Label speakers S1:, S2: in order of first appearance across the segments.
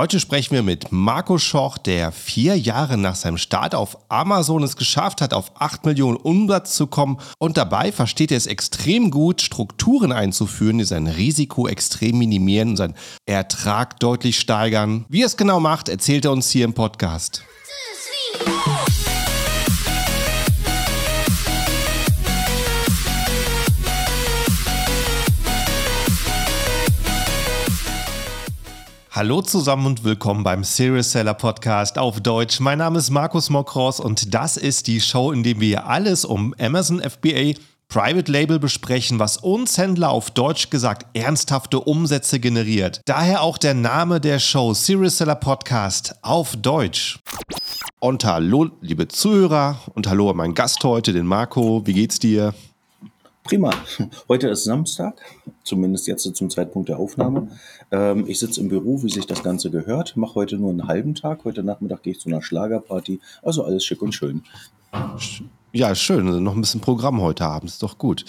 S1: Heute sprechen wir mit Marco Schoch, der vier Jahre nach seinem Start auf Amazon es geschafft hat, auf 8 Millionen Umsatz zu kommen und dabei versteht er es extrem gut, Strukturen einzuführen, die sein Risiko extrem minimieren und seinen Ertrag deutlich steigern. Wie er es genau macht, erzählt er uns hier im Podcast. Hallo zusammen und willkommen beim Serious Seller Podcast auf Deutsch. Mein Name ist Markus Mokros und das ist die Show, in der wir alles um Amazon FBA Private Label besprechen, was uns Händler auf Deutsch gesagt ernsthafte Umsätze generiert. Daher auch der Name der Show Serious Seller Podcast auf Deutsch. Und hallo, liebe Zuhörer und hallo an meinen Gast heute, den Marco. Wie geht's dir?
S2: Prima. Heute ist Samstag, zumindest jetzt zum Zeitpunkt der Aufnahme. Ähm, ich sitze im Büro, wie sich das Ganze gehört. Mache heute nur einen halben Tag. Heute Nachmittag gehe ich zu einer Schlagerparty. Also alles schick und schön.
S1: Ja, schön. Also noch ein bisschen Programm heute Abend. Ist doch gut.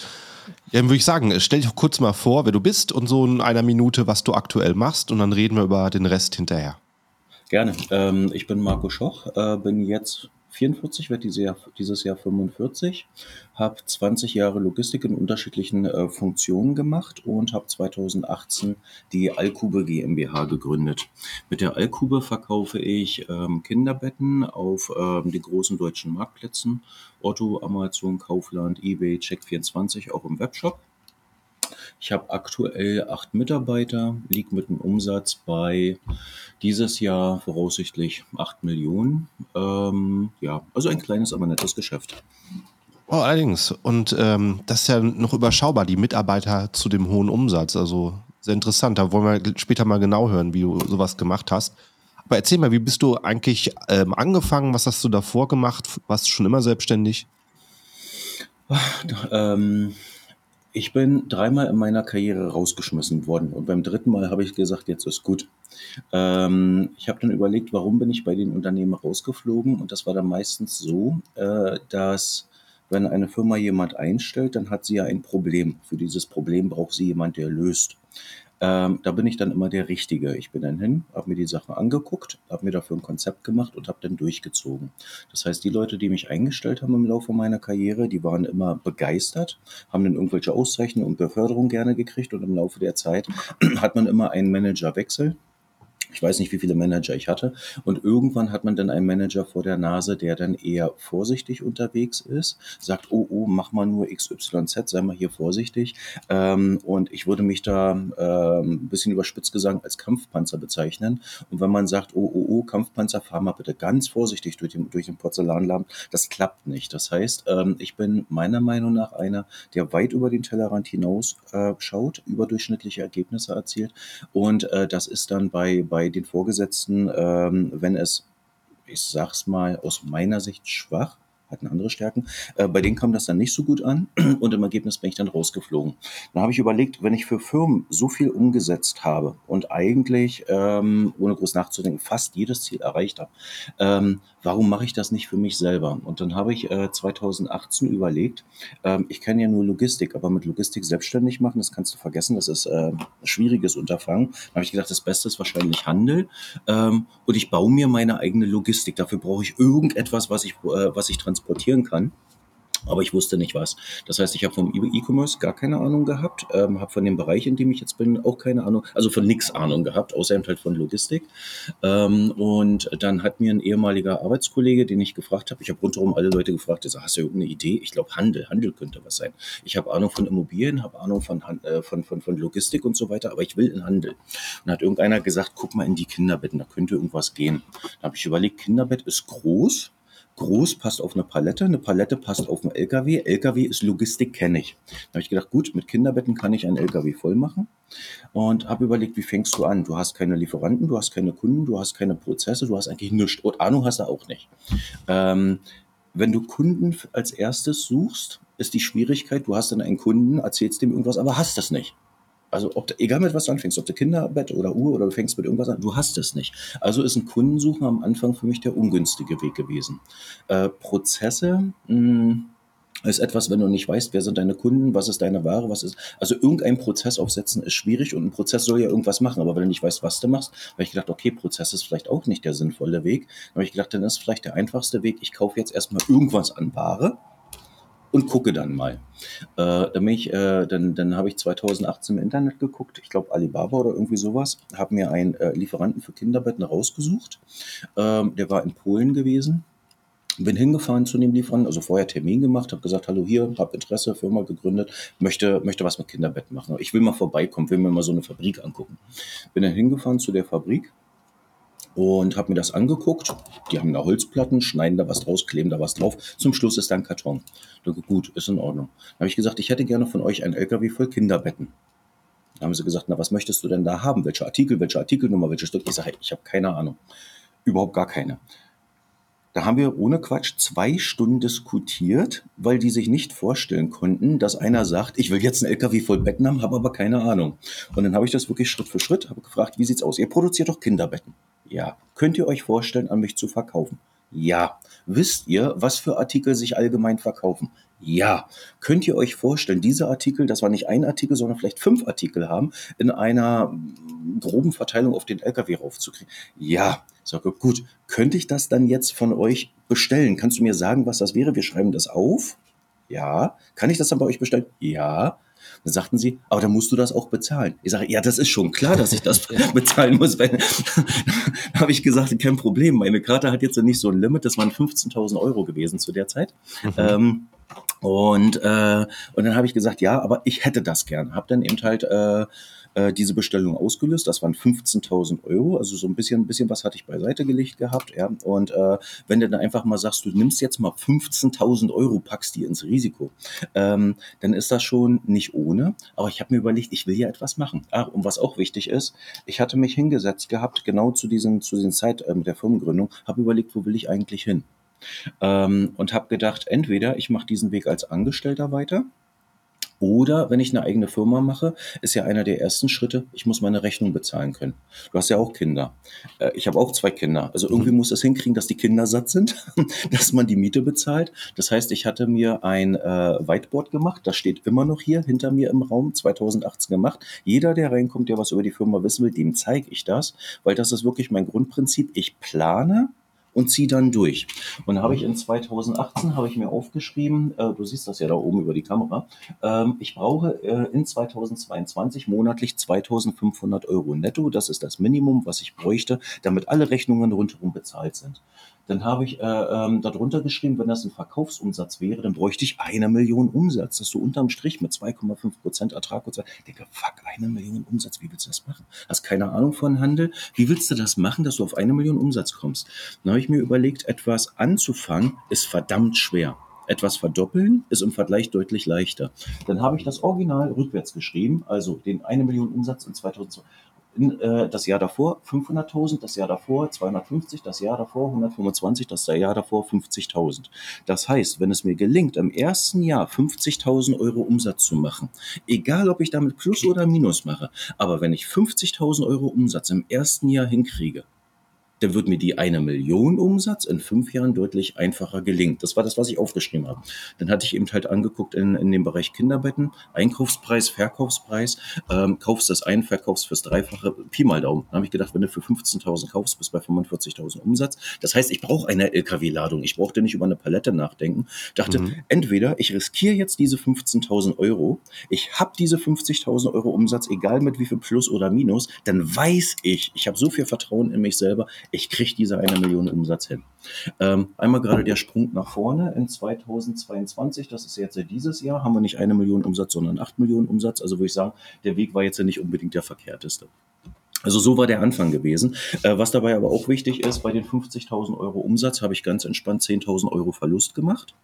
S1: Ja, dann würde ich sagen, stell dich kurz mal vor, wer du bist und so in einer Minute, was du aktuell machst. Und dann reden wir über den Rest hinterher.
S2: Gerne. Ähm, ich bin Marco Schoch, äh, bin jetzt 44, werde dieses Jahr, dieses Jahr 45, habe 20 Jahre Logistik in unterschiedlichen äh, Funktionen gemacht und habe 2018 die Alkube GmbH gegründet. Mit der Alkube verkaufe ich ähm, Kinderbetten auf ähm, den großen deutschen Marktplätzen, Otto, Amazon, Kaufland, eBay, Check24, auch im Webshop. Ich habe aktuell acht Mitarbeiter, liege mit einem Umsatz bei dieses Jahr voraussichtlich acht Millionen. Ähm, ja, also ein kleines, aber nettes Geschäft.
S1: Oh, allerdings. Und ähm, das ist ja noch überschaubar, die Mitarbeiter zu dem hohen Umsatz. Also sehr interessant. Da wollen wir später mal genau hören, wie du sowas gemacht hast. Aber erzähl mal, wie bist du eigentlich ähm, angefangen? Was hast du davor gemacht? Warst du schon immer selbstständig?
S2: Ähm, ich bin dreimal in meiner Karriere rausgeschmissen worden und beim dritten Mal habe ich gesagt, jetzt ist gut. Ähm, ich habe dann überlegt, warum bin ich bei den Unternehmen rausgeflogen und das war dann meistens so, äh, dass wenn eine Firma jemand einstellt, dann hat sie ja ein Problem. Für dieses Problem braucht sie jemand, der löst. Ähm, da bin ich dann immer der Richtige. Ich bin dann hin, habe mir die Sache angeguckt, habe mir dafür ein Konzept gemacht und habe dann durchgezogen. Das heißt, die Leute, die mich eingestellt haben im Laufe meiner Karriere, die waren immer begeistert, haben dann irgendwelche Auszeichnungen und Beförderungen gerne gekriegt und im Laufe der Zeit hat man immer einen Managerwechsel ich weiß nicht, wie viele Manager ich hatte. Und irgendwann hat man dann einen Manager vor der Nase, der dann eher vorsichtig unterwegs ist, sagt, oh, oh, mach mal nur XYZ, sei mal hier vorsichtig. Ähm, und ich würde mich da ähm, ein bisschen überspitzt gesagt als Kampfpanzer bezeichnen. Und wenn man sagt, oh, oh, oh, Kampfpanzer, fahr mal bitte ganz vorsichtig durch den, durch den Porzellanladen, das klappt nicht. Das heißt, ähm, ich bin meiner Meinung nach einer, der weit über den Tellerrand hinaus äh, schaut, überdurchschnittliche Ergebnisse erzielt. Und äh, das ist dann bei, bei bei den Vorgesetzten, ähm, wenn es, ich sag's mal, aus meiner Sicht schwach hatten andere Stärken. Äh, bei denen kam das dann nicht so gut an und im Ergebnis bin ich dann rausgeflogen. Dann habe ich überlegt, wenn ich für Firmen so viel umgesetzt habe und eigentlich, ähm, ohne groß nachzudenken, fast jedes Ziel erreicht habe, ähm, warum mache ich das nicht für mich selber? Und dann habe ich äh, 2018 überlegt, ähm, ich kann ja nur Logistik, aber mit Logistik selbstständig machen, das kannst du vergessen, das ist äh, ein schwieriges Unterfangen. Dann habe ich gedacht, das Beste ist wahrscheinlich Handel ähm, und ich baue mir meine eigene Logistik. Dafür brauche ich irgendetwas, was ich, äh, was ich transportiere transportieren kann aber ich wusste nicht was. Das heißt, ich habe vom E-Commerce gar keine Ahnung gehabt, ähm, habe von dem Bereich, in dem ich jetzt bin, auch keine Ahnung, also von nichts Ahnung gehabt, außer halt von Logistik. Ähm, und dann hat mir ein ehemaliger Arbeitskollege, den ich gefragt habe, ich habe rundherum alle Leute gefragt, ich sag, hast du irgendeine Idee? Ich glaube, Handel, Handel könnte was sein. Ich habe Ahnung von Immobilien, habe Ahnung von, äh, von, von, von Logistik und so weiter, aber ich will in Handel. Und hat irgendeiner gesagt, guck mal in die Kinderbetten, da könnte irgendwas gehen. Da habe ich überlegt, Kinderbett ist groß, Groß passt auf eine Palette, eine Palette passt auf einen LKW. LKW ist Logistik, kenne ich. Da habe ich gedacht, gut, mit Kinderbetten kann ich einen LKW voll machen und habe überlegt, wie fängst du an? Du hast keine Lieferanten, du hast keine Kunden, du hast keine Prozesse, du hast eigentlich nichts. Und Ahnung hast du auch nicht. Ähm, wenn du Kunden als erstes suchst, ist die Schwierigkeit, du hast dann einen Kunden, erzählst dem irgendwas, aber hast das nicht. Also ob, egal mit was du anfängst, ob du Kinderbett oder Uhr oder du fängst mit irgendwas an, du hast es nicht. Also ist ein Kundensuchen am Anfang für mich der ungünstige Weg gewesen. Äh, Prozesse, mh, hm, ist etwas, wenn du nicht weißt, wer sind deine Kunden, was ist deine Ware, was ist. Also irgendein Prozess aufsetzen ist schwierig und ein Prozess soll ja irgendwas machen, aber wenn du nicht weißt, was du machst, habe ich gedacht, okay, Prozess ist vielleicht auch nicht der sinnvolle Weg. Dann habe ich gedacht, dann ist vielleicht der einfachste Weg, ich kaufe jetzt erstmal irgendwas an Ware und gucke dann mal. Äh, dann äh, dann, dann habe ich 2018 im Internet geguckt, ich glaube Alibaba oder irgendwie sowas, habe mir einen äh, Lieferanten für Kinderbetten rausgesucht. Ähm, der war in Polen gewesen bin hingefahren zu dem Lieferanten, also vorher Termin gemacht, habe gesagt, hallo hier, habe Interesse, Firma gegründet, möchte, möchte was mit Kinderbetten machen. Ich will mal vorbeikommen, will mir mal so eine Fabrik angucken. Bin dann hingefahren zu der Fabrik und habe mir das angeguckt. Die haben da Holzplatten, schneiden da was draus, kleben da was drauf. Zum Schluss ist da ein Karton. Dachte, gut, ist in Ordnung. Dann habe ich gesagt, ich hätte gerne von euch ein LKW voll Kinderbetten. Dann haben sie gesagt, na, was möchtest du denn da haben? Welche Artikel, welche Artikelnummer, welche Stück? Ich sage, ich habe keine Ahnung. Überhaupt gar keine. Da haben wir ohne Quatsch zwei Stunden diskutiert, weil die sich nicht vorstellen konnten, dass einer sagt, ich will jetzt einen LKW voll Betten haben, habe aber keine Ahnung. Und dann habe ich das wirklich Schritt für Schritt, habe gefragt, wie sieht's aus? Ihr produziert doch Kinderbetten. Ja. Könnt ihr euch vorstellen, an mich zu verkaufen? Ja. Wisst ihr, was für Artikel sich allgemein verkaufen? Ja. Könnt ihr euch vorstellen, diese Artikel, das war nicht ein Artikel, sondern vielleicht fünf Artikel haben, in einer groben Verteilung auf den LKW raufzukriegen? Ja. Sage, gut, könnte ich das dann jetzt von euch bestellen? Kannst du mir sagen, was das wäre? Wir schreiben das auf. Ja. Kann ich das dann bei euch bestellen? Ja. Dann sagten sie, aber dann musst du das auch bezahlen. Ich sage, ja, das ist schon klar, dass ich das bezahlen muss. Weil, habe ich gesagt, kein Problem. Meine Karte hat jetzt nicht so ein Limit. Das waren 15.000 Euro gewesen zu der Zeit. Mhm. Ähm, und, äh, und dann habe ich gesagt, ja, aber ich hätte das gern. Habe dann eben halt äh, äh, diese Bestellung ausgelöst. Das waren 15.000 Euro, also so ein bisschen, ein bisschen was hatte ich beiseite gelegt gehabt. Ja. Und äh, wenn du dann einfach mal sagst, du nimmst jetzt mal 15.000 Euro, packst die ins Risiko, ähm, dann ist das schon nicht ohne. Aber ich habe mir überlegt, ich will ja etwas machen. Ach, und was auch wichtig ist, ich hatte mich hingesetzt gehabt, genau zu diesen, zu diesen Zeit äh, mit der Firmengründung, habe überlegt, wo will ich eigentlich hin? Ähm, und habe gedacht, entweder ich mache diesen Weg als Angestellter weiter oder wenn ich eine eigene Firma mache, ist ja einer der ersten Schritte, ich muss meine Rechnung bezahlen können. Du hast ja auch Kinder. Äh, ich habe auch zwei Kinder. Also irgendwie muss es hinkriegen, dass die Kinder satt sind, dass man die Miete bezahlt. Das heißt, ich hatte mir ein äh, Whiteboard gemacht. Das steht immer noch hier hinter mir im Raum, 2018 gemacht. Jeder, der reinkommt, der was über die Firma wissen will, dem zeige ich das, weil das ist wirklich mein Grundprinzip. Ich plane und ziehe dann durch. Und habe ich in 2018 habe ich mir aufgeschrieben, äh, du siehst das ja da oben über die Kamera, ähm, ich brauche äh, in 2022 monatlich 2500 Euro netto. Das ist das Minimum, was ich bräuchte, damit alle Rechnungen rundherum bezahlt sind. Dann habe ich äh, ähm, darunter geschrieben, wenn das ein Verkaufsumsatz wäre, dann bräuchte ich eine Million Umsatz, dass du unterm Strich mit 2,5 Prozent Ertrag und so. Denke, fuck, eine Million Umsatz, wie willst du das machen? Hast keine Ahnung von Handel. Wie willst du das machen, dass du auf eine Million Umsatz kommst? Dann habe ich mir überlegt, etwas anzufangen, ist verdammt schwer. Etwas verdoppeln ist im Vergleich deutlich leichter. Dann habe ich das Original rückwärts geschrieben, also den eine Million Umsatz in 2020 in, äh, das Jahr davor 500.000, das Jahr davor 250, das Jahr davor 125, das Jahr davor 50.000. Das heißt, wenn es mir gelingt, im ersten Jahr 50.000 Euro Umsatz zu machen, egal ob ich damit Plus oder Minus mache, aber wenn ich 50.000 Euro Umsatz im ersten Jahr hinkriege, dann wird mir die eine Million Umsatz in fünf Jahren deutlich einfacher gelingen. Das war das, was ich aufgeschrieben habe. Dann hatte ich eben halt angeguckt in, in dem Bereich Kinderbetten, Einkaufspreis, Verkaufspreis, ähm, kaufst das ein, verkaufst fürs Dreifache, Pi mal Daumen. Dann habe ich gedacht, wenn du für 15.000 kaufst, bist bei 45.000 Umsatz. Das heißt, ich brauche eine LKW-Ladung. Ich brauchte nicht über eine Palette nachdenken. Dachte, mhm. entweder ich riskiere jetzt diese 15.000 Euro, ich habe diese 50.000 Euro Umsatz, egal mit wie viel Plus oder Minus, dann weiß ich, ich habe so viel Vertrauen in mich selber, ich kriege diese eine Million Umsatz hin. Ähm, einmal gerade der Sprung nach vorne in 2022, das ist jetzt dieses Jahr, haben wir nicht eine Million Umsatz, sondern acht Millionen Umsatz. Also würde ich sagen, der Weg war jetzt ja nicht unbedingt der verkehrteste. Also so war der Anfang gewesen. Äh, was dabei aber auch wichtig ist, bei den 50.000 Euro Umsatz habe ich ganz entspannt 10.000 Euro Verlust gemacht.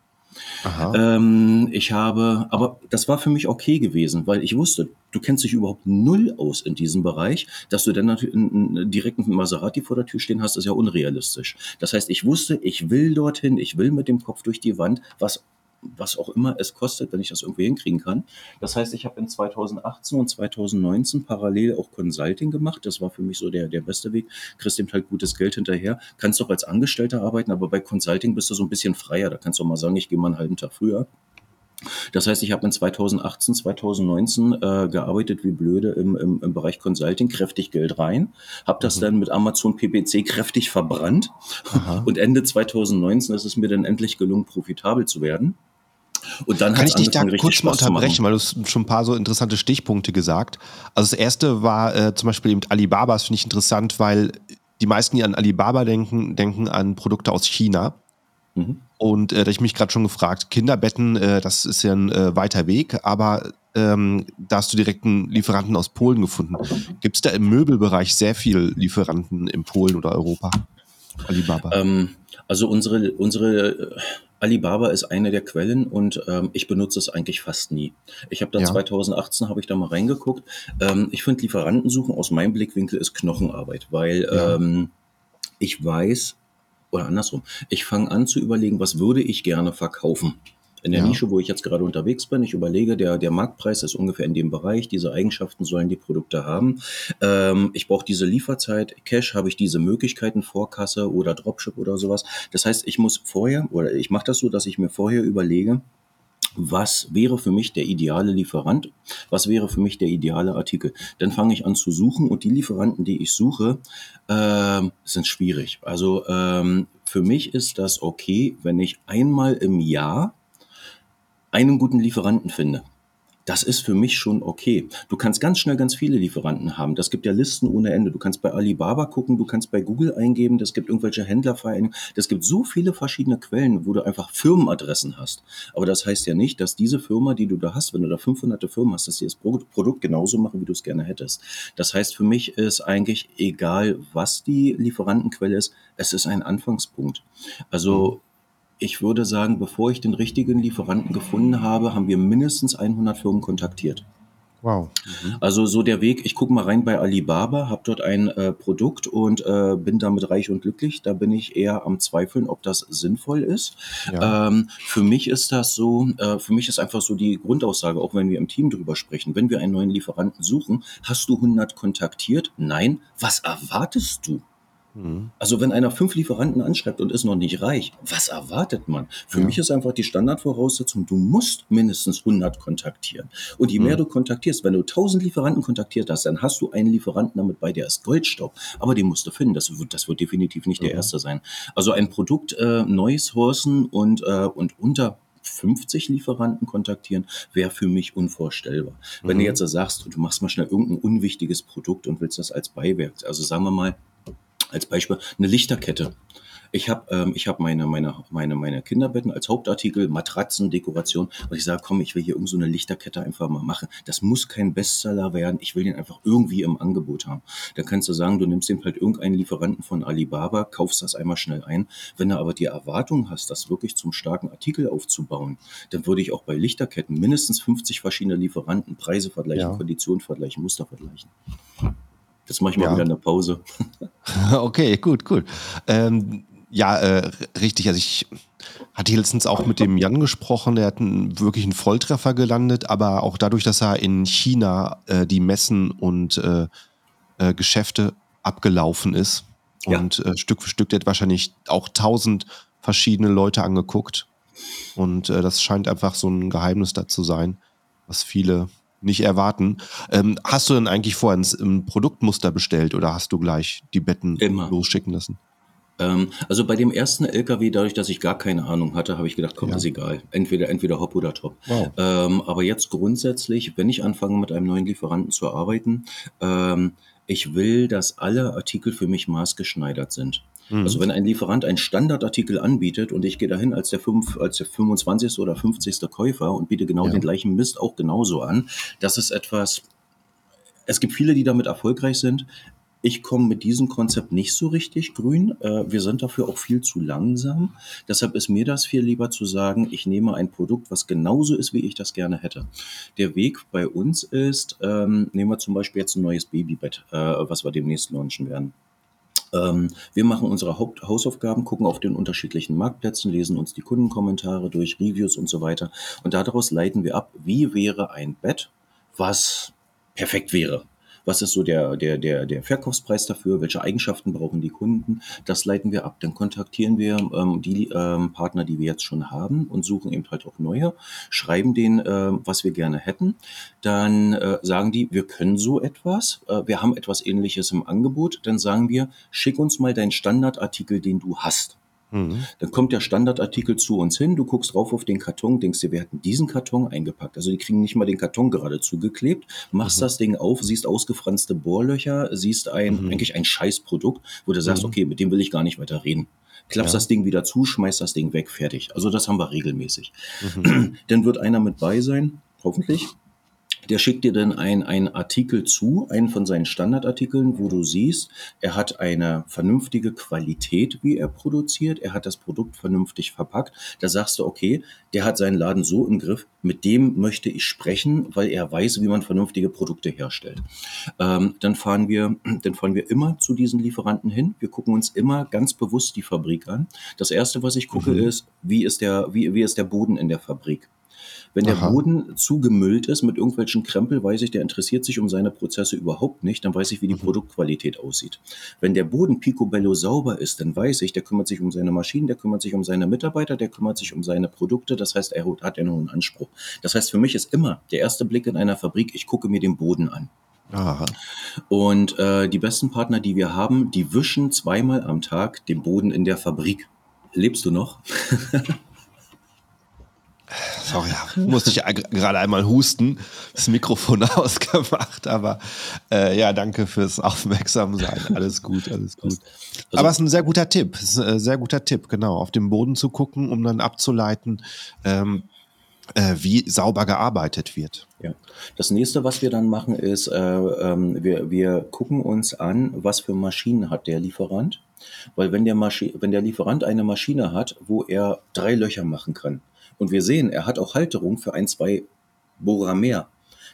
S2: Ähm, ich habe, aber das war für mich okay gewesen, weil ich wusste, du kennst dich überhaupt null aus in diesem Bereich, dass du dann natürlich direkt einen Maserati vor der Tür stehen hast, ist ja unrealistisch. Das heißt, ich wusste, ich will dorthin, ich will mit dem Kopf durch die Wand, was was auch immer es kostet, wenn ich das irgendwie hinkriegen kann. Das heißt, ich habe in 2018 und 2019 parallel auch Consulting gemacht. Das war für mich so der, der beste Weg. Kriegst eben halt gutes Geld hinterher. Kannst doch als Angestellter arbeiten, aber bei Consulting bist du so ein bisschen freier. Da kannst du auch mal sagen, ich gehe mal einen halben Tag früher. Das heißt, ich habe in 2018, 2019 äh, gearbeitet wie blöde im, im, im Bereich Consulting, kräftig Geld rein, habe das mhm. dann mit Amazon PPC kräftig verbrannt Aha. und Ende 2019 ist es mir dann endlich gelungen, profitabel zu werden.
S1: Und dann Kann ich dich da kurz mal unterbrechen, weil du schon ein paar so interessante Stichpunkte gesagt. Also das erste war äh, zum Beispiel eben Alibaba, das finde ich interessant, weil die meisten, die an Alibaba denken, denken an Produkte aus China. Mhm. Und äh, da ich mich gerade schon gefragt, Kinderbetten, äh, das ist ja ein äh, weiter Weg, aber ähm, da hast du direkt einen Lieferanten aus Polen gefunden. Gibt es da im Möbelbereich sehr viele Lieferanten in Polen oder Europa?
S2: Alibaba. Ähm, also unsere, unsere äh, Alibaba ist eine der Quellen und ähm, ich benutze es eigentlich fast nie. Ich habe da ja. 2018 habe ich da mal reingeguckt. Ähm, ich finde Lieferantensuchen aus meinem Blickwinkel ist Knochenarbeit, weil ja. ähm, ich weiß, oder andersrum, ich fange an zu überlegen, was würde ich gerne verkaufen. In der ja. Nische, wo ich jetzt gerade unterwegs bin, ich überlege, der, der Marktpreis ist ungefähr in dem Bereich, diese Eigenschaften sollen die Produkte haben. Ähm, ich brauche diese Lieferzeit, Cash, habe ich diese Möglichkeiten, Vorkasse oder Dropship oder sowas. Das heißt, ich muss vorher, oder ich mache das so, dass ich mir vorher überlege, was wäre für mich der ideale Lieferant, was wäre für mich der ideale Artikel. Dann fange ich an zu suchen und die Lieferanten, die ich suche, äh, sind schwierig. Also ähm, für mich ist das okay, wenn ich einmal im Jahr einen guten Lieferanten finde das ist für mich schon okay. Du kannst ganz schnell ganz viele Lieferanten haben. Das gibt ja Listen ohne Ende. Du kannst bei Alibaba gucken, du kannst bei Google eingeben, das gibt irgendwelche Händlervereinigungen. Das gibt so viele verschiedene Quellen, wo du einfach Firmenadressen hast. Aber das heißt ja nicht, dass diese Firma, die du da hast, wenn du da 500 Firmen hast, dass sie das Produkt genauso machen, wie du es gerne hättest. Das heißt, für mich ist eigentlich egal, was die Lieferantenquelle ist, es ist ein Anfangspunkt. Also ich würde sagen, bevor ich den richtigen Lieferanten gefunden habe, haben wir mindestens 100 Firmen kontaktiert. Wow. Mhm. Also so der Weg, ich gucke mal rein bei Alibaba, habe dort ein äh, Produkt und äh, bin damit reich und glücklich. Da bin ich eher am Zweifeln, ob das sinnvoll ist. Ja. Ähm, für mich ist das so, äh, für mich ist einfach so die Grundaussage, auch wenn wir im Team drüber sprechen, wenn wir einen neuen Lieferanten suchen, hast du 100 kontaktiert? Nein. Was erwartest du? Mhm. Also wenn einer fünf Lieferanten anschreibt und ist noch nicht reich, was erwartet man? Für ja. mich ist einfach die Standardvoraussetzung, du musst mindestens 100 kontaktieren. Und je mehr mhm. du kontaktierst, wenn du 1000 Lieferanten kontaktiert hast, dann hast du einen Lieferanten damit bei, der ist Goldstaub. Aber den musst du finden. Das wird, das wird definitiv nicht mhm. der erste sein. Also ein Produkt äh, neu sourcen und, äh, und unter 50 Lieferanten kontaktieren, wäre für mich unvorstellbar. Mhm. Wenn du mhm. jetzt sagst, du machst mal schnell irgendein unwichtiges Produkt und willst das als Beiwerk, also sagen wir mal, als Beispiel eine Lichterkette. Ich habe ähm, ich hab meine, meine, meine, meine Kinderbetten als Hauptartikel, Matratzen, Dekoration. Und ich sage, komm, ich will hier irgend so eine Lichterkette einfach mal machen. Das muss kein Bestseller werden. Ich will den einfach irgendwie im Angebot haben. Dann kannst du sagen, du nimmst den halt irgendeinen Lieferanten von Alibaba, kaufst das einmal schnell ein. Wenn du aber die Erwartung hast, das wirklich zum starken Artikel aufzubauen, dann würde ich auch bei Lichterketten mindestens 50 verschiedene Lieferanten, Preise vergleichen, ja. Konditionen vergleichen, Muster vergleichen. Das mache ich mal ja. wieder in der Pause.
S1: okay, gut, gut. Ähm, ja, äh, richtig. Also ich hatte letztens auch mit dem Jan gesprochen, der hat einen, wirklich einen Volltreffer gelandet, aber auch dadurch, dass er in China äh, die Messen und äh, äh Geschäfte abgelaufen ist ja. und äh, Stück für Stück, der hat wahrscheinlich auch tausend verschiedene Leute angeguckt. Und äh, das scheint einfach so ein Geheimnis da zu sein, was viele nicht erwarten. Ähm, hast du denn eigentlich vorher ein, Produktmuster bestellt oder hast du gleich die Betten Immer. losschicken lassen?
S2: Ähm, also bei dem ersten LKW, dadurch, dass ich gar keine Ahnung hatte, habe ich gedacht, komm, ja. ist egal. Entweder, entweder hopp oder top. Wow. Ähm, aber jetzt grundsätzlich, wenn ich anfange mit einem neuen Lieferanten zu arbeiten, ähm, ich will, dass alle Artikel für mich maßgeschneidert sind. Mhm. Also wenn ein Lieferant einen Standardartikel anbietet und ich gehe dahin als der, fünf, als der 25. oder 50. Käufer und biete genau ja. den gleichen Mist auch genauso an, das ist etwas, es gibt viele, die damit erfolgreich sind. Ich komme mit diesem Konzept nicht so richtig grün. Äh, wir sind dafür auch viel zu langsam. Deshalb ist mir das viel lieber zu sagen, ich nehme ein Produkt, was genauso ist, wie ich das gerne hätte. Der Weg bei uns ist, ähm, nehmen wir zum Beispiel jetzt ein neues Babybett, äh, was wir demnächst launchen werden. Ähm, wir machen unsere Haupthausaufgaben, gucken auf den unterschiedlichen Marktplätzen, lesen uns die Kundenkommentare durch, Reviews und so weiter. Und daraus leiten wir ab, wie wäre ein Bett, was perfekt wäre Was ist so der, der, der, der Verkaufspreis dafür? Welche Eigenschaften brauchen die Kunden? Das leiten wir ab. Dann kontaktieren wir ähm, die ähm, Partner, die wir jetzt schon haben und suchen eben halt auch neue, schreiben denen, äh, was wir gerne hätten. Dann äh, sagen die, wir können so etwas, äh, wir haben etwas ähnliches im Angebot. Dann sagen wir, schick uns mal deinen Standardartikel, den du hast. Mhm. Dann kommt der Standardartikel zu uns hin, du guckst drauf auf den Karton, denkst dir, wir hatten diesen Karton eingepackt. Also die kriegen nicht mal den Karton gerade zugeklebt, machst mhm. das Ding auf, siehst ausgefranste Bohrlöcher, siehst ein, mhm. eigentlich ein Scheißprodukt, wo du sagst, mhm. okay, mit dem will ich gar nicht weiter reden. Klappst ja. das Ding wieder zu, schmeißt das Ding weg, fertig. Also das haben wir regelmäßig. Mhm. Dann wird einer mit bei sein, hoffentlich, der schickt dir dann einen Artikel zu, einen von seinen Standardartikeln, wo du siehst, er hat eine vernünftige Qualität, wie er produziert, er hat das Produkt vernünftig verpackt. Da sagst du, okay, der hat seinen Laden so im Griff, mit dem möchte ich sprechen, weil er weiß, wie man vernünftige Produkte herstellt. Ähm, dann fahren wir, dann fahren wir immer zu diesen Lieferanten hin. Wir gucken uns immer ganz bewusst die Fabrik an. Das erste, was ich gucke, mhm. ist, wie ist der, wie, wie ist der Boden in der Fabrik? Wenn der Aha. Boden zugemüllt ist mit irgendwelchen Krempel, weiß ich, der interessiert sich um seine Prozesse überhaupt nicht, dann weiß ich, wie die mhm. Produktqualität aussieht. Wenn der Boden picobello sauber ist, dann weiß ich, der kümmert sich um seine Maschinen, der kümmert sich um seine Mitarbeiter, der kümmert sich um seine Produkte, das heißt, er hat einen hohen Anspruch. Das heißt, für mich ist immer der erste Blick in einer Fabrik, ich gucke mir den Boden an. Aha. Und äh, die besten Partner, die wir haben, die wischen zweimal am Tag den Boden in der Fabrik. Lebst du noch?
S1: Sorry, musste ich gerade einmal husten, das Mikrofon ausgemacht, aber äh, ja, danke fürs Aufmerksamsein. Alles gut, alles gut. Also, aber es ist ein sehr guter Tipp, es ist ein sehr guter Tipp, genau, auf den Boden zu gucken, um dann abzuleiten, ähm, äh, wie sauber gearbeitet wird.
S2: Ja. Das nächste, was wir dann machen, ist, äh, ähm, wir, wir gucken uns an, was für Maschinen hat der Lieferant. Weil wenn der, Maschi wenn der Lieferant eine Maschine hat, wo er drei Löcher machen kann, und wir sehen, er hat auch Halterung für ein, zwei Bohrer mehr,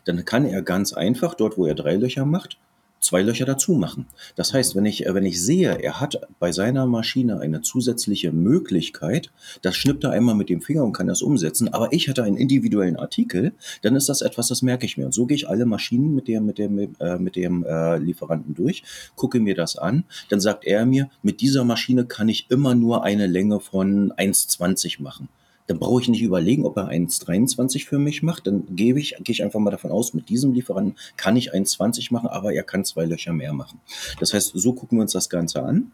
S2: dann kann er ganz einfach dort, wo er drei Löcher macht, zwei Löcher dazu machen. Das heißt, wenn ich, wenn ich sehe, er hat bei seiner Maschine eine zusätzliche Möglichkeit, das schnippt er einmal mit dem Finger und kann das umsetzen, aber ich hatte einen individuellen Artikel, dann ist das etwas, das merke ich mir. Und so gehe ich alle Maschinen mit dem, mit dem, äh, mit dem äh, Lieferanten durch, gucke mir das an, dann sagt er mir, mit dieser Maschine kann ich immer nur eine Länge von 1,20 machen dann brauche ich nicht überlegen, ob er 1,23 für mich macht. Dann gebe ich, gehe ich einfach mal davon aus, mit diesem Lieferanten kann ich 1,20 machen, aber er kann zwei Löcher mehr machen. Das heißt, so gucken wir uns das Ganze an.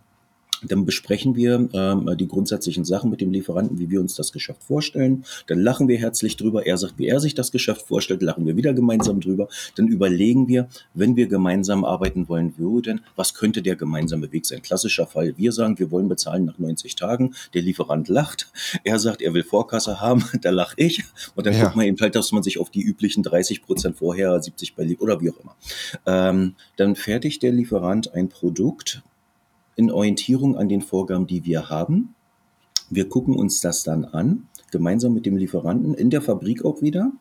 S2: Dann besprechen wir ähm, die grundsätzlichen Sachen mit dem Lieferanten, wie wir uns das Geschäft vorstellen. Dann lachen wir herzlich drüber. Er sagt, wie er sich das Geschäft vorstellt, lachen wir wieder gemeinsam drüber. Dann überlegen wir, wenn wir gemeinsam arbeiten wollen würden, was könnte der gemeinsame Weg sein? Klassischer Fall. Wir sagen, wir wollen bezahlen nach 90 Tagen. Der Lieferant lacht. Er sagt, er will Vorkasse haben. Da lache ich. Und dann ja. guckt man eben halt, dass man sich auf die üblichen 30 Prozent vorher, 70 bei oder wie auch immer. Ähm, dann fertigt der Lieferant ein Produkt, in Orientierung an den Vorgaben, die wir haben. Wir gucken uns das dann an, gemeinsam mit dem Lieferanten, in der Fabrik auch wieder.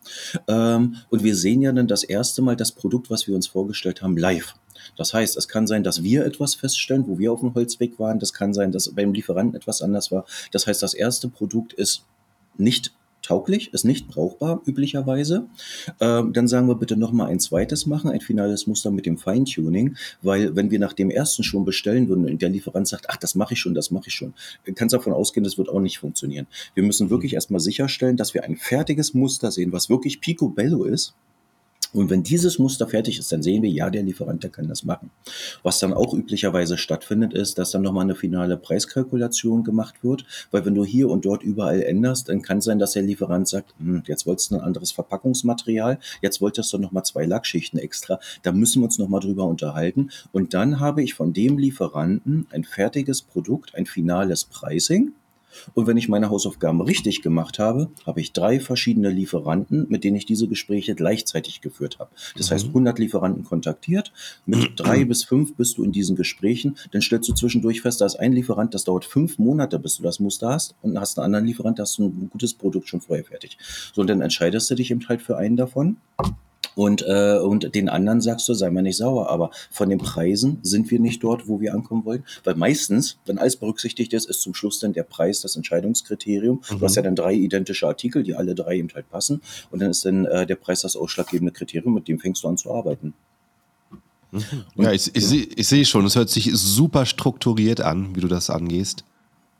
S2: Ähm, und wir sehen ja dann das erste Mal das Produkt, was wir uns vorgestellt haben, live. Das heißt, es kann sein, dass wir etwas feststellen, wo wir auf dem Holzweg waren. Das kann sein, dass beim Lieferanten etwas anders war. Das heißt, das erste Produkt ist nicht tauglich, ist nicht brauchbar üblicherweise. Ähm, dann sagen wir bitte nochmal ein zweites machen, ein finales Muster mit dem Feintuning, weil wenn wir nach dem ersten schon bestellen würden und der Lieferant sagt, ach, das mache ich schon, das mache ich schon, kannst davon ausgehen, das wird auch nicht funktionieren. Wir müssen mhm. wirklich erstmal sicherstellen, dass wir ein fertiges Muster sehen, was wirklich picobello ist und wenn dieses Muster fertig ist, dann sehen wir, ja, der Lieferant, der kann das machen. Was dann auch üblicherweise stattfindet, ist, dass dann nochmal eine finale Preiskalkulation gemacht wird, weil wenn du hier und dort überall änderst, dann kann sein, dass der Lieferant sagt, hm, jetzt wolltest du ein anderes Verpackungsmaterial, jetzt wolltest du nochmal zwei Lackschichten extra, da müssen wir uns nochmal drüber unterhalten. Und dann habe ich von dem Lieferanten ein fertiges Produkt, ein finales Pricing und wenn ich meine Hausaufgaben richtig gemacht habe, habe ich drei verschiedene Lieferanten, mit denen ich diese Gespräche gleichzeitig geführt habe. Das mhm. heißt, 100 Lieferanten kontaktiert. Mit drei bis fünf bist du in diesen Gesprächen. Dann stellst du zwischendurch fest, da ist ein Lieferant, das dauert fünf Monate, bis du das Muster hast. Und hast einen anderen Lieferant, da hast du ein gutes Produkt schon vorher fertig. So, und dann entscheidest du dich eben halt für einen davon. Und, äh, und den anderen sagst du, sei mal nicht sauer. Aber von den Preisen sind wir nicht dort, wo wir ankommen wollen. Weil meistens, wenn alles berücksichtigt ist, ist zum Schluss dann der Preis das Entscheidungskriterium. Mhm. Du hast ja dann drei identische Artikel, die alle drei eben halt passen. Und dann ist dann äh, der Preis das ausschlaggebende Kriterium, mit dem fängst du an zu arbeiten.
S1: Mhm. Ja, ich, ich, ich sehe schon, es hört sich super strukturiert an, wie du das angehst.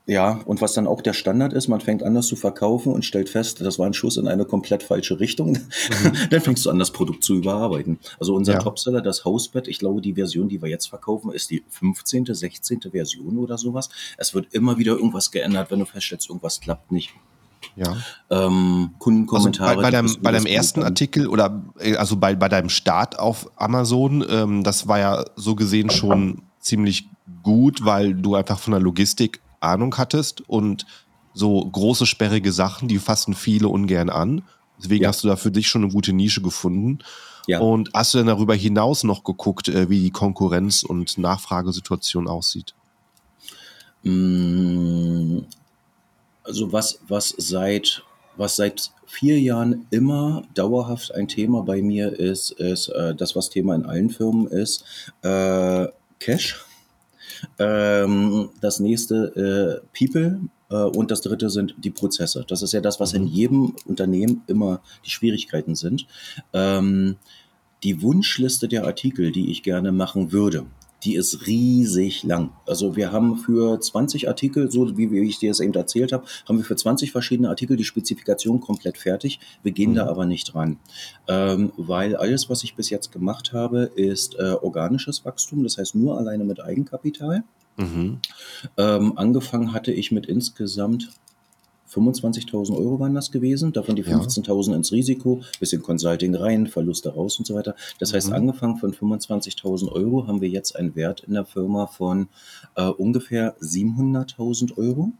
S2: Ja, und was dann auch der Standard ist, man fängt an, das zu verkaufen und stellt fest, das war ein Schuss in eine komplett falsche Richtung. Mhm. dann fängst du an, das Produkt zu überarbeiten. Also unser ja. Topseller, das Hausbett, ich glaube, die Version, die wir jetzt verkaufen, ist die 15., 16. Version oder sowas. Es wird immer wieder irgendwas geändert, wenn du feststellst, irgendwas klappt nicht.
S1: Ja.
S2: Ähm, Kundenkommentare.
S1: Also bei, bei, deinem, bei deinem ersten Artikel oder äh, also bei, bei deinem Start auf Amazon, ähm, das war ja so gesehen schon ziemlich gut, weil du einfach von der Logistik Ahnung hattest und so große, sperrige Sachen, die fassen viele ungern an. Deswegen ja. hast du da für dich schon eine gute Nische gefunden. Ja. Und hast du denn darüber hinaus noch geguckt, äh, wie die Konkurrenz- und Nachfragesituation aussieht?
S2: Mm, also was, was seit was seit vier Jahren immer dauerhaft ein Thema bei mir ist, ist äh, das, was Thema in allen Firmen ist, äh, Cash. Ähm, das nächste äh, People äh, und das dritte sind die Prozesse. Das ist ja das, was in mhm. jedem Unternehmen immer die Schwierigkeiten sind. Ähm, die Wunschliste der Artikel, die ich gerne machen würde, die ist riesig lang. Also wir haben für 20 Artikel, so wie ich dir das eben erzählt habe, haben wir für 20 verschiedene Artikel die Spezifikation komplett fertig. Wir gehen mhm. da aber nicht dran, ähm, weil alles, was ich bis jetzt gemacht habe, ist äh, organisches Wachstum, das heißt nur alleine mit Eigenkapital. Mhm. Ähm, angefangen hatte ich mit insgesamt 25.000 Euro waren das gewesen, davon die 15.000 ja. ins Risiko, bisschen Consulting rein, Verluste raus und so weiter. Das mhm. heißt, angefangen von 25.000 Euro haben wir jetzt einen Wert in der Firma von äh, ungefähr 700.000 Euro.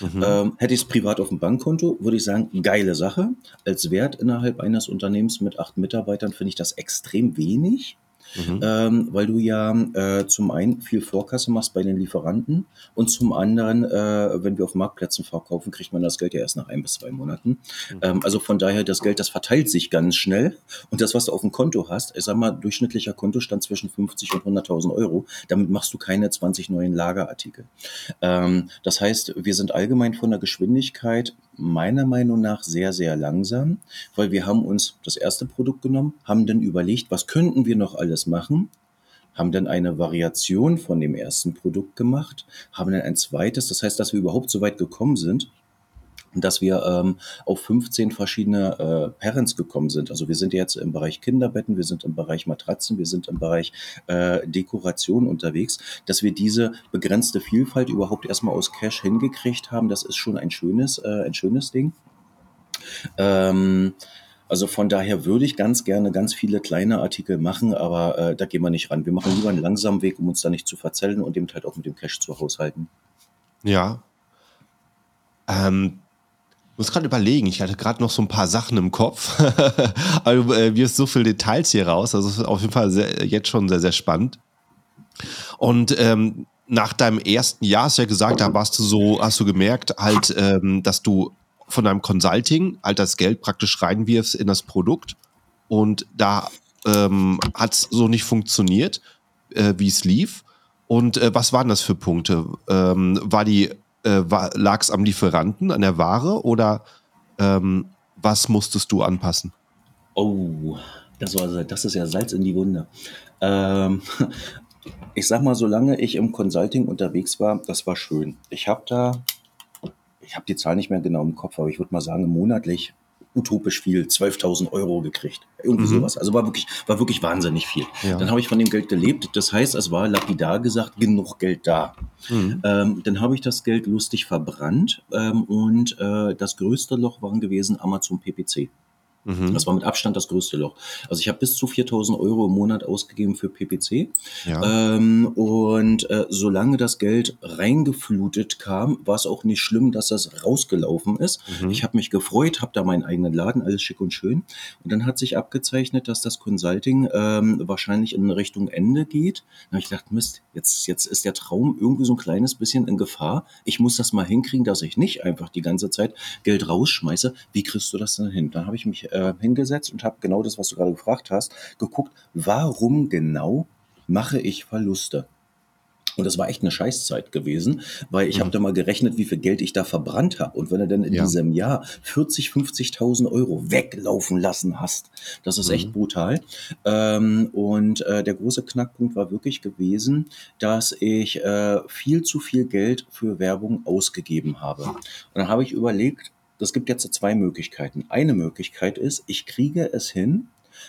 S2: Mhm. Ähm, hätte ich es privat auf dem Bankkonto, würde ich sagen, geile Sache. Als Wert innerhalb eines Unternehmens mit acht Mitarbeitern finde ich das extrem wenig mhm. ähm, weil du ja äh, zum einen viel Vorkasse machst bei den Lieferanten und zum anderen, äh, wenn wir auf Marktplätzen verkaufen, kriegt man das Geld ja erst nach ein bis zwei Monaten. Mhm. Ähm, also von daher, das Geld, das verteilt sich ganz schnell und das, was du auf dem Konto hast, ich sag mal, durchschnittlicher Kontostand zwischen 50 und 100.000 Euro, damit machst du keine 20 neuen Lagerartikel. Ähm, das heißt, wir sind allgemein von der Geschwindigkeit meiner Meinung nach sehr, sehr langsam, weil wir haben uns das erste Produkt genommen, haben dann überlegt, was könnten wir noch alles machen, haben dann eine Variation von dem ersten Produkt gemacht, haben dann ein zweites, das heißt, dass wir überhaupt so weit gekommen sind, dass wir ähm, auf 15 verschiedene äh, Parents gekommen sind. Also wir sind jetzt im Bereich Kinderbetten, wir sind im Bereich Matratzen, wir sind im Bereich äh, Dekoration unterwegs. Dass wir diese begrenzte Vielfalt überhaupt erstmal aus Cash hingekriegt haben, das ist schon ein schönes, äh, ein schönes Ding. Ähm, also von daher würde ich ganz gerne ganz viele kleine Artikel machen, aber äh, da gehen wir nicht ran. Wir machen lieber einen langsamen Weg, um uns da nicht zu verzellen und eben halt auch mit dem Cash zu haushalten.
S1: Ja. Ähm, muss gerade überlegen, ich hatte gerade noch so ein paar Sachen im Kopf. Aber du äh, wirst so viele Details hier raus. Also ist auf jeden Fall sehr, jetzt schon sehr, sehr spannend. Und ähm, nach deinem ersten Jahr hast du ja gesagt, da warst du so, hast du gemerkt, halt, ähm, dass du von deinem Consulting halt das Geld praktisch reinwirfst in das Produkt. Und da ähm, hat es so nicht funktioniert, äh, wie es lief. Und äh, was waren das für Punkte? Ähm, war die äh, lag es am Lieferanten, an der Ware oder ähm, was musstest du anpassen?
S2: Oh, das, war, das ist ja Salz in die Wunde. Ähm, ich sag mal, solange ich im Consulting unterwegs war, das war schön. Ich habe da, ich habe die Zahl nicht mehr genau im Kopf, aber ich würde mal sagen, monatlich utopisch viel, 12.000 Euro gekriegt. Irgendwie mhm. sowas. Also war wirklich, war wirklich wahnsinnig viel. Ja. Dann habe ich von dem Geld gelebt. Das heißt, es war lapidar gesagt, genug Geld da. Mhm. Ähm, dann habe ich das Geld lustig verbrannt ähm, und äh, das größte Loch waren gewesen Amazon PPC. Mhm. Das war mit Abstand das größte Loch. Also ich habe bis zu 4000 Euro im Monat ausgegeben für PPC. Ja. Ähm, und äh, solange das Geld reingeflutet kam, war es auch nicht schlimm, dass das rausgelaufen ist. Mhm. Ich habe mich gefreut, habe da meinen eigenen Laden, alles schick und schön. Und dann hat sich abgezeichnet, dass das Consulting ähm, wahrscheinlich in Richtung Ende geht. Dann habe ich gedacht, Mist, jetzt, jetzt ist der Traum irgendwie so ein kleines bisschen in Gefahr. Ich muss das mal hinkriegen, dass ich nicht einfach die ganze Zeit Geld rausschmeiße. Wie kriegst du das denn hin? Dann habe ich mich äh, hingesetzt und habe genau das, was du gerade gefragt hast, geguckt, warum genau mache ich Verluste? Und das war echt eine Scheißzeit gewesen, weil ich mhm. habe da mal gerechnet, wie viel Geld ich da verbrannt habe. Und wenn du dann in ja. diesem Jahr 40, 50.000 Euro weglaufen lassen hast, das ist mhm. echt brutal. Ähm, und äh, der große Knackpunkt war wirklich gewesen, dass ich äh, viel zu viel Geld für Werbung ausgegeben habe. Und dann habe ich überlegt, es gibt jetzt zwei Möglichkeiten. Eine Möglichkeit ist, ich kriege es hin,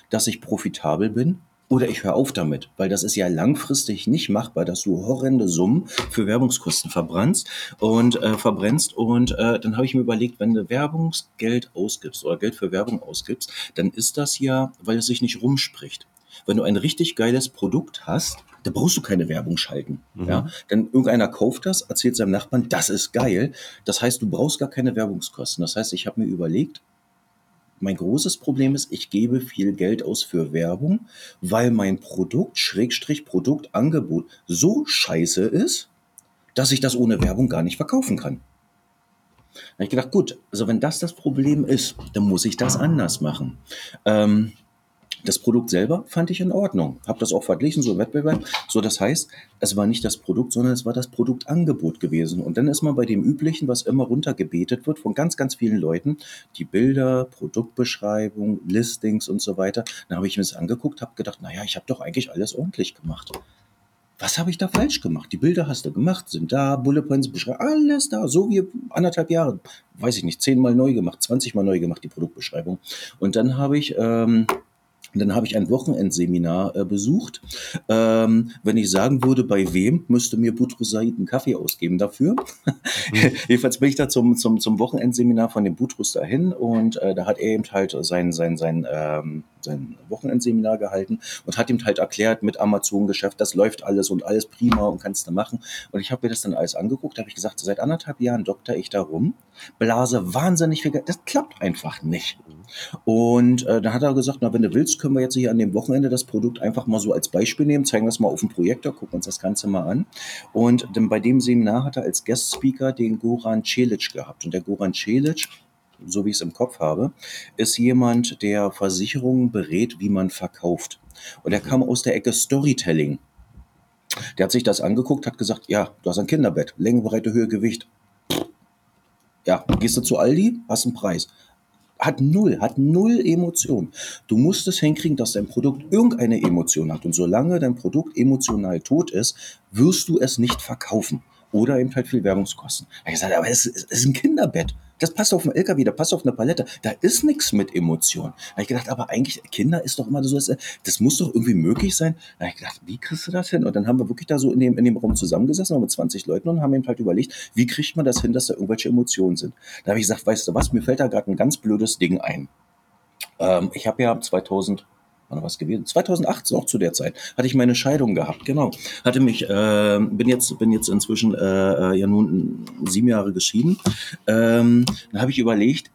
S2: dass ich profitabel bin oder ich höre auf damit, weil das ist ja langfristig nicht machbar, dass du horrende Summen für Werbungskosten verbrennst und äh, verbrennst. Und äh, dann habe ich mir überlegt, wenn du Werbungsgeld ausgibst oder Geld für Werbung ausgibst, dann ist das ja, weil es sich nicht rumspricht. Wenn du ein richtig geiles Produkt hast, da brauchst du keine Werbung schalten. Mhm. Ja? Denn irgendeiner kauft das, erzählt seinem Nachbarn, das ist geil. Das heißt, du brauchst gar keine Werbungskosten. Das heißt, ich habe mir überlegt, mein großes Problem ist, ich gebe viel Geld aus für Werbung, weil mein Produkt, Schrägstrich Produktangebot, so scheiße ist, dass ich das ohne Werbung gar nicht verkaufen kann. Da habe ich gedacht, gut, also wenn das das Problem ist, dann muss ich das anders machen. Ähm, das Produkt selber fand ich in Ordnung. Habe das auch verglichen, so im Wettbewerb. So, das heißt, es war nicht das Produkt, sondern es war das Produktangebot gewesen. Und dann ist man bei dem Üblichen, was immer runtergebetet wird von ganz, ganz vielen Leuten, die Bilder, Produktbeschreibung, Listings und so weiter. Dann habe ich mir das angeguckt, habe gedacht, naja, ich habe doch eigentlich alles ordentlich gemacht. Was habe ich da falsch gemacht? Die Bilder hast du gemacht, sind da, Bullet Points, Beschreibung, alles da, so wie anderthalb Jahre, weiß ich nicht, zehnmal neu gemacht, zwanzigmal neu gemacht, die Produktbeschreibung. Und dann habe ich ähm, und dann habe ich ein Wochenendseminar äh, besucht. Ähm, wenn ich sagen würde, bei wem, müsste mir Boutros Said einen Kaffee ausgeben dafür. Mhm. Jedenfalls bin ich da zum, zum, zum Wochenendseminar von dem Boutros dahin und äh, da hat er eben halt sein, sein, sein, ähm, sein Wochenendseminar gehalten und hat ihm halt erklärt mit Amazon-Geschäft, das läuft alles und alles prima und kannst du machen. Und ich habe mir das dann alles angeguckt, habe ich gesagt, seit anderthalb Jahren dokter ich darum, blase wahnsinnig viel Geld, das klappt einfach nicht. Und äh, dann hat er gesagt, na, wenn du willst, können wir jetzt hier an dem Wochenende das Produkt einfach mal so als Beispiel nehmen, zeigen es mal auf dem Projektor, gucken uns das Ganze mal an. Und dann bei dem Seminar hat er als Guest-Speaker den Goran Celic gehabt. Und der Goran Celic so wie ich es im Kopf habe, ist jemand, der Versicherungen berät, wie man verkauft. Und er kam aus der Ecke Storytelling. Der hat sich das angeguckt, hat gesagt, ja, du hast ein Kinderbett, Länge, Breite, Höhe, Gewicht. Ja, gehst du zu Aldi, hast einen Preis hat null, hat null Emotion. Du musst es hinkriegen, dass dein Produkt irgendeine Emotion hat. Und solange dein Produkt emotional tot ist, wirst du es nicht verkaufen. Oder eben halt viel Werbungskosten. Da ich gesagt, aber es, es ist ein Kinderbett. Das passt auf einen LKW, da passt auf eine Palette. Da ist nichts mit Emotion. Da habe ich gedacht, aber eigentlich, Kinder ist doch immer so, das muss doch irgendwie möglich sein. Da habe ich gedacht, wie kriegst du das hin? Und dann haben wir wirklich da so in dem, in dem Raum zusammengesessen mit 20 Leuten und haben eben halt überlegt, wie kriegt man das hin, dass da irgendwelche Emotionen sind. Da habe ich gesagt, weißt du was, mir fällt da gerade ein ganz blödes Ding ein. Ähm, ich habe ja 2000 wann was gewesen? 2018 auch zu der Zeit hatte ich meine Scheidung gehabt. Genau, hatte mich äh, bin jetzt bin jetzt inzwischen äh, äh, ja nun sieben Jahre geschieden. Ähm, dann habe ich überlegt,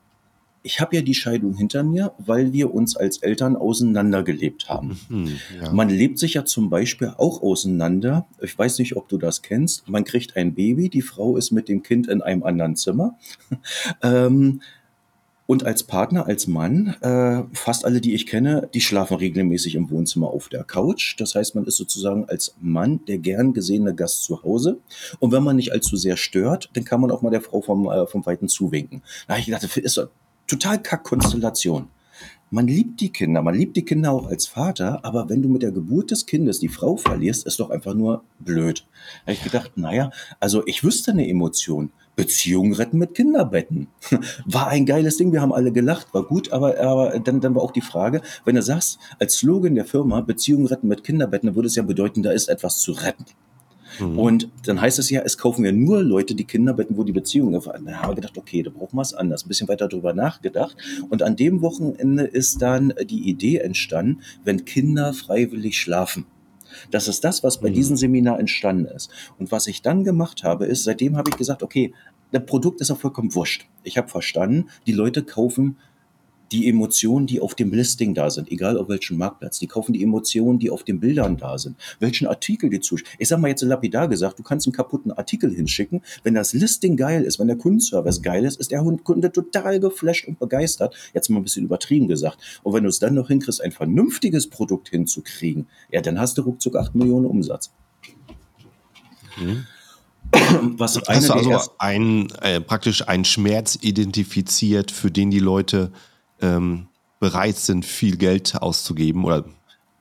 S2: ich habe ja die Scheidung hinter mir, weil wir uns als Eltern auseinandergelebt haben. Mhm, ja. Man lebt sich ja zum Beispiel auch auseinander. Ich weiß nicht, ob du das kennst. Man kriegt ein Baby, die Frau ist mit dem Kind in einem anderen Zimmer. ähm, und als Partner, als Mann, äh, fast alle, die ich kenne, die schlafen regelmäßig im Wohnzimmer auf der Couch. Das heißt, man ist sozusagen als Mann der gern gesehene Gast zu Hause. Und wenn man nicht allzu sehr stört, dann kann man auch mal der Frau vom, äh, vom Weiten zuwinken. Da habe ich gedacht, das ist total kack Konstellation. Man liebt die Kinder, man liebt die Kinder auch als Vater, aber wenn du mit der Geburt des Kindes die Frau verlierst, ist doch einfach nur blöd. Da habe ich gedacht, naja, also ich wüsste eine Emotion. Beziehungen retten mit Kinderbetten. War ein geiles Ding, wir haben alle gelacht, war gut, aber, aber dann, dann war auch die Frage, wenn du sagst, als Slogan der Firma Beziehungen retten mit Kinderbetten, dann würde es ja bedeuten, da ist etwas zu retten. Mhm. Und dann heißt es ja, es kaufen wir nur Leute, die Kinderbetten, wo die Beziehungen gefallen. Da haben wir gedacht, okay, da brauchen wir es anders. Ein bisschen weiter drüber nachgedacht. Und an dem Wochenende ist dann die Idee entstanden, wenn Kinder freiwillig schlafen. Das ist das, was bei mhm. diesem Seminar entstanden ist. Und was ich dann gemacht habe, ist, seitdem habe ich gesagt, okay, das Produkt ist auch vollkommen wurscht. Ich habe verstanden, die Leute kaufen die Emotionen, die auf dem Listing da sind, egal auf welchem Marktplatz, die kaufen die Emotionen, die auf den Bildern da sind, welchen Artikel die zuschicken. Ich sag mal jetzt lapidar gesagt, du kannst einen kaputten Artikel hinschicken. Wenn das Listing geil ist, wenn der Kundenservice geil ist, ist der Kunde total geflasht und begeistert. Jetzt mal ein bisschen übertrieben gesagt. Und wenn du es dann noch hinkriegst, ein vernünftiges Produkt hinzukriegen, ja, dann hast du ruckzuck 8 Millionen Umsatz.
S1: Mhm. Was Hast du also ein, äh, praktisch einen Schmerz identifiziert, für den die Leute ähm, bereit sind, viel Geld auszugeben oder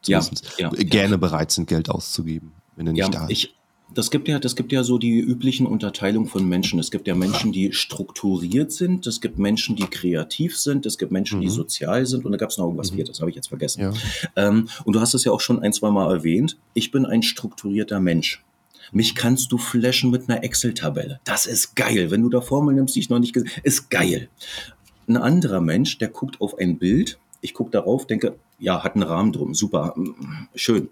S1: ja, ja, gerne ja. bereit sind, Geld auszugeben, wenn er nicht da ist?
S2: Ich, das gibt ja, das gibt ja so die üblichen Unterteilungen von Menschen. Es gibt ja Menschen, die strukturiert sind, es gibt Menschen, die kreativ sind, es gibt Menschen, mhm. die sozial sind und da gab es noch irgendwas mhm. Viertes, habe ich jetzt vergessen. Ja. Ähm, und du hast es ja auch schon ein, zwei Mal erwähnt. Ich bin ein strukturierter Mensch. Mich kannst du flashen mit einer Excel-Tabelle. Das ist geil. Wenn du da Formeln nimmst, die ich noch nicht gesehen ist geil. Ein anderer Mensch, der guckt auf ein Bild, ich gucke darauf, denke, ja, hat einen Rahmen drum, super, schön,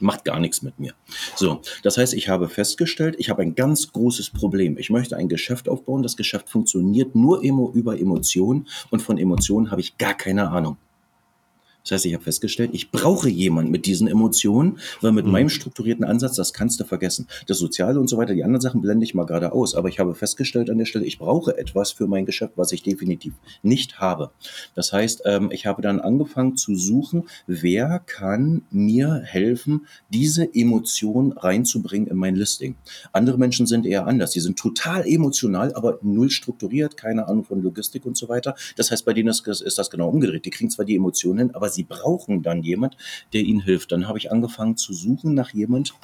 S2: macht gar nichts mit mir. So, das heißt, ich habe festgestellt, ich habe ein ganz großes Problem. Ich möchte ein Geschäft aufbauen. Das Geschäft funktioniert nur über Emotionen und von Emotionen habe ich gar keine Ahnung. Das heißt, ich habe festgestellt, ich brauche jemanden mit diesen Emotionen, weil mit mhm. meinem strukturierten Ansatz, das kannst du vergessen. Das Soziale und so weiter, die anderen Sachen blende ich mal gerade aus. Aber ich habe festgestellt an der Stelle, ich brauche etwas für mein Geschäft, was ich definitiv nicht habe. Das heißt, ähm, ich habe dann angefangen zu suchen, wer kann mir helfen, diese Emotion reinzubringen in mein Listing. Andere Menschen sind eher anders. Die sind total emotional, aber null strukturiert, keine Ahnung von Logistik und so weiter. Das heißt, bei denen ist, ist das genau umgedreht. Die kriegen zwar die Emotionen hin, aber sie brauchen dann jemand, der ihnen hilft. Dann habe ich angefangen zu suchen nach jemand,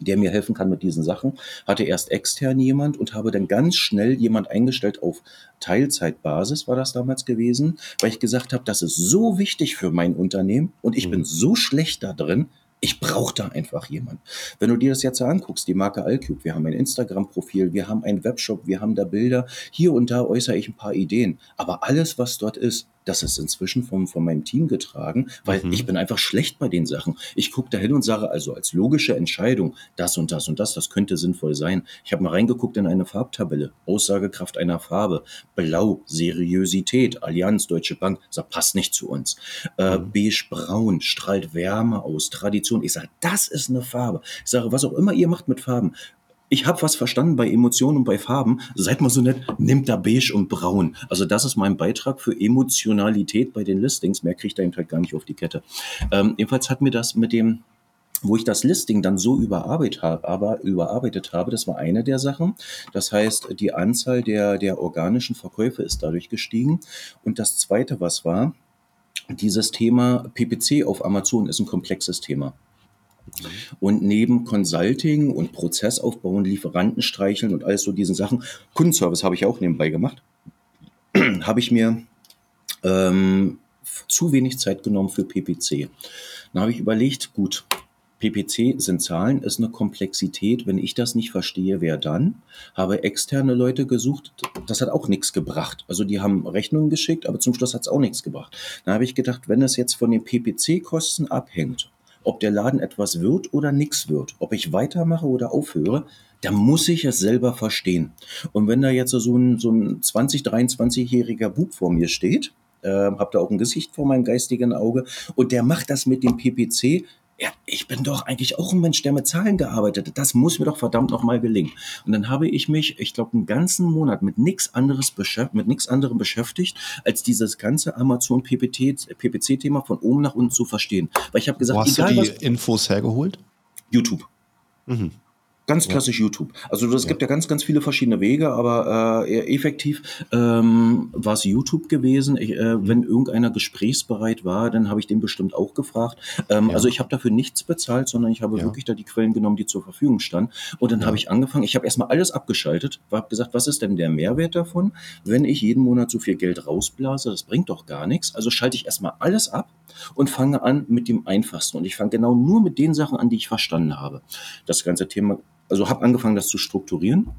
S2: der mir helfen kann mit diesen Sachen. Hatte erst extern jemand und habe dann ganz schnell jemand eingestellt auf Teilzeitbasis war das damals gewesen, weil ich gesagt habe, das ist so wichtig für mein Unternehmen und ich mhm. bin so schlecht da drin, ich brauche da einfach jemanden. Wenn du dir das jetzt anguckst, die Marke Alcube, wir haben ein Instagram-Profil, wir haben einen Webshop, wir haben da Bilder, hier und da äußere ich ein paar Ideen. Aber alles, was dort ist, das ist inzwischen vom, von meinem Team getragen, weil mhm. ich bin einfach schlecht bei den Sachen. Ich gucke da hin und sage also als logische Entscheidung, das und das und das, das könnte sinnvoll sein. Ich habe mal reingeguckt in eine Farbtabelle, Aussagekraft einer Farbe, Blau, Seriosität, Allianz, Deutsche Bank, das passt nicht zu uns. Äh, mhm. Beige-Braun strahlt Wärme aus, Tradition. Ich sage, das ist eine Farbe. Ich sage, was auch immer ihr macht mit Farben, ich habe was verstanden bei Emotionen und bei Farben. Seid mal so nett, nimmt da beige und braun. Also das ist mein Beitrag für Emotionalität bei den Listings. Mehr kriegt er eben halt gar nicht auf die Kette. Ähm, jedenfalls hat mir das mit dem wo ich das Listing dann so überarbeitet habe, aber überarbeitet habe, das war eine der Sachen. Das heißt, die Anzahl der, der organischen Verkäufe ist dadurch gestiegen. Und das zweite, was war, dieses Thema PPC auf Amazon ist ein komplexes Thema. Und neben Consulting und Prozessaufbauen, Lieferanten streicheln und alles so diesen Sachen, Kundenservice habe ich auch nebenbei gemacht, habe ich mir ähm, zu wenig Zeit genommen für PPC. Dann habe ich überlegt, gut, PPC sind Zahlen, ist eine Komplexität. Wenn ich das nicht verstehe, wer dann? Habe externe Leute gesucht, das hat auch nichts gebracht. Also die haben Rechnungen geschickt, aber zum Schluss hat es auch nichts gebracht. Dann habe ich gedacht, wenn es jetzt von den PPC-Kosten abhängt ob der Laden etwas wird oder nichts wird, ob ich weitermache oder aufhöre, da muss ich es selber verstehen. Und wenn da jetzt so ein, so ein 20, 23-jähriger Bub vor mir steht, äh, habt ihr auch ein Gesicht vor meinem geistigen Auge und der macht das mit dem PPC, ja, ich bin doch eigentlich auch ein Mensch, der mit Zahlen gearbeitet hat. Das muss mir doch verdammt nochmal gelingen. Und dann habe ich mich, ich glaube, einen ganzen Monat mit nichts anderes beschäftigt, mit nichts anderem beschäftigt, als dieses ganze Amazon PPC-Thema von oben nach unten zu verstehen. Weil ich habe gesagt,
S1: Wo hast egal, du die was, Infos hergeholt?
S2: YouTube. Mhm. Ganz klassisch ja. YouTube. Also es ja. gibt ja ganz, ganz viele verschiedene Wege, aber äh, effektiv ähm, war es YouTube gewesen. Ich, äh, wenn irgendeiner gesprächsbereit war, dann habe ich den bestimmt auch gefragt. Ähm, ja. Also ich habe dafür nichts bezahlt, sondern ich habe wirklich da die Quellen genommen, die zur Verfügung standen. Und dann habe ich angefangen, ich habe erstmal alles abgeschaltet, habe gesagt, was ist denn der Mehrwert davon, wenn ich jeden Monat so viel Geld rausblase? Das bringt doch gar nichts. Also schalte ich erstmal alles ab und fange an mit dem Einfachsten. Und ich fange genau nur mit den Sachen an, die ich verstanden habe. Das ganze Thema also habe angefangen, das zu strukturieren.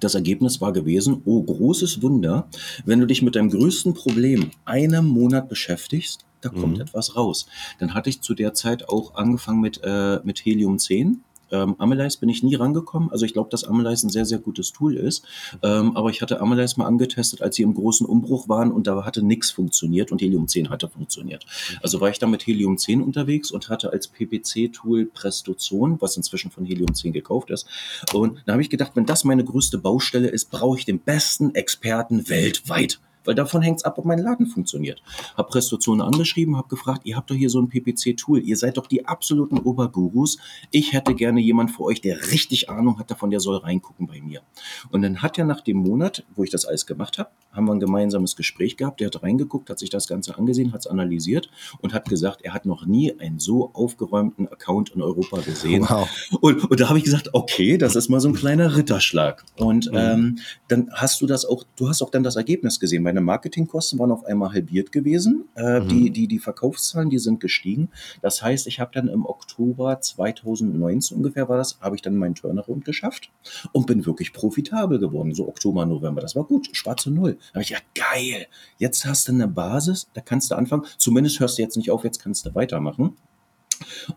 S2: Das Ergebnis war gewesen, oh großes Wunder, wenn du dich mit deinem größten Problem einem Monat beschäftigst, da kommt mhm. etwas raus. Dann hatte ich zu der Zeit auch angefangen mit, äh, mit Helium 10 ähm, Amelize bin ich nie rangekommen. Also ich glaube, dass Amelize ein sehr, sehr gutes Tool ist. Ähm, aber ich hatte Amelize mal angetestet, als sie im großen Umbruch waren und da hatte nichts funktioniert und Helium 10 hatte funktioniert. Also war ich da mit Helium 10 unterwegs und hatte als PPC-Tool Prestozone, was inzwischen von Helium 10 gekauft ist. Und da habe ich gedacht, wenn das meine größte Baustelle ist, brauche ich den besten Experten weltweit weil davon hängt es ab, ob mein Laden funktioniert. Hab Prestationen angeschrieben, hab gefragt, ihr habt doch hier so ein PPC-Tool, ihr seid doch die absoluten Obergurus. Ich hätte gerne jemand für euch, der richtig Ahnung hat davon, der soll reingucken bei mir. Und dann hat er nach dem Monat, wo ich das alles gemacht habe, haben wir ein gemeinsames Gespräch gehabt. Der hat reingeguckt, hat sich das Ganze angesehen, hat es analysiert und hat gesagt, er hat noch nie einen so aufgeräumten Account in Europa gesehen. Wow. Und, und da habe ich gesagt, okay, das ist mal so ein kleiner Ritterschlag. Und mhm. ähm, dann hast du das auch, du hast auch dann das Ergebnis gesehen. Meine Marketingkosten waren auf einmal halbiert gewesen. Äh, mhm. die, die, die Verkaufszahlen, die sind gestiegen. Das heißt, ich habe dann im Oktober 2019 ungefähr war das, habe ich dann meinen Turnaround geschafft und bin wirklich profitabel geworden. So Oktober, November. Das war gut, schwarze Null. Da habe ich gedacht, geil, jetzt hast du eine Basis, da kannst du anfangen. Zumindest hörst du jetzt nicht auf, jetzt kannst du weitermachen.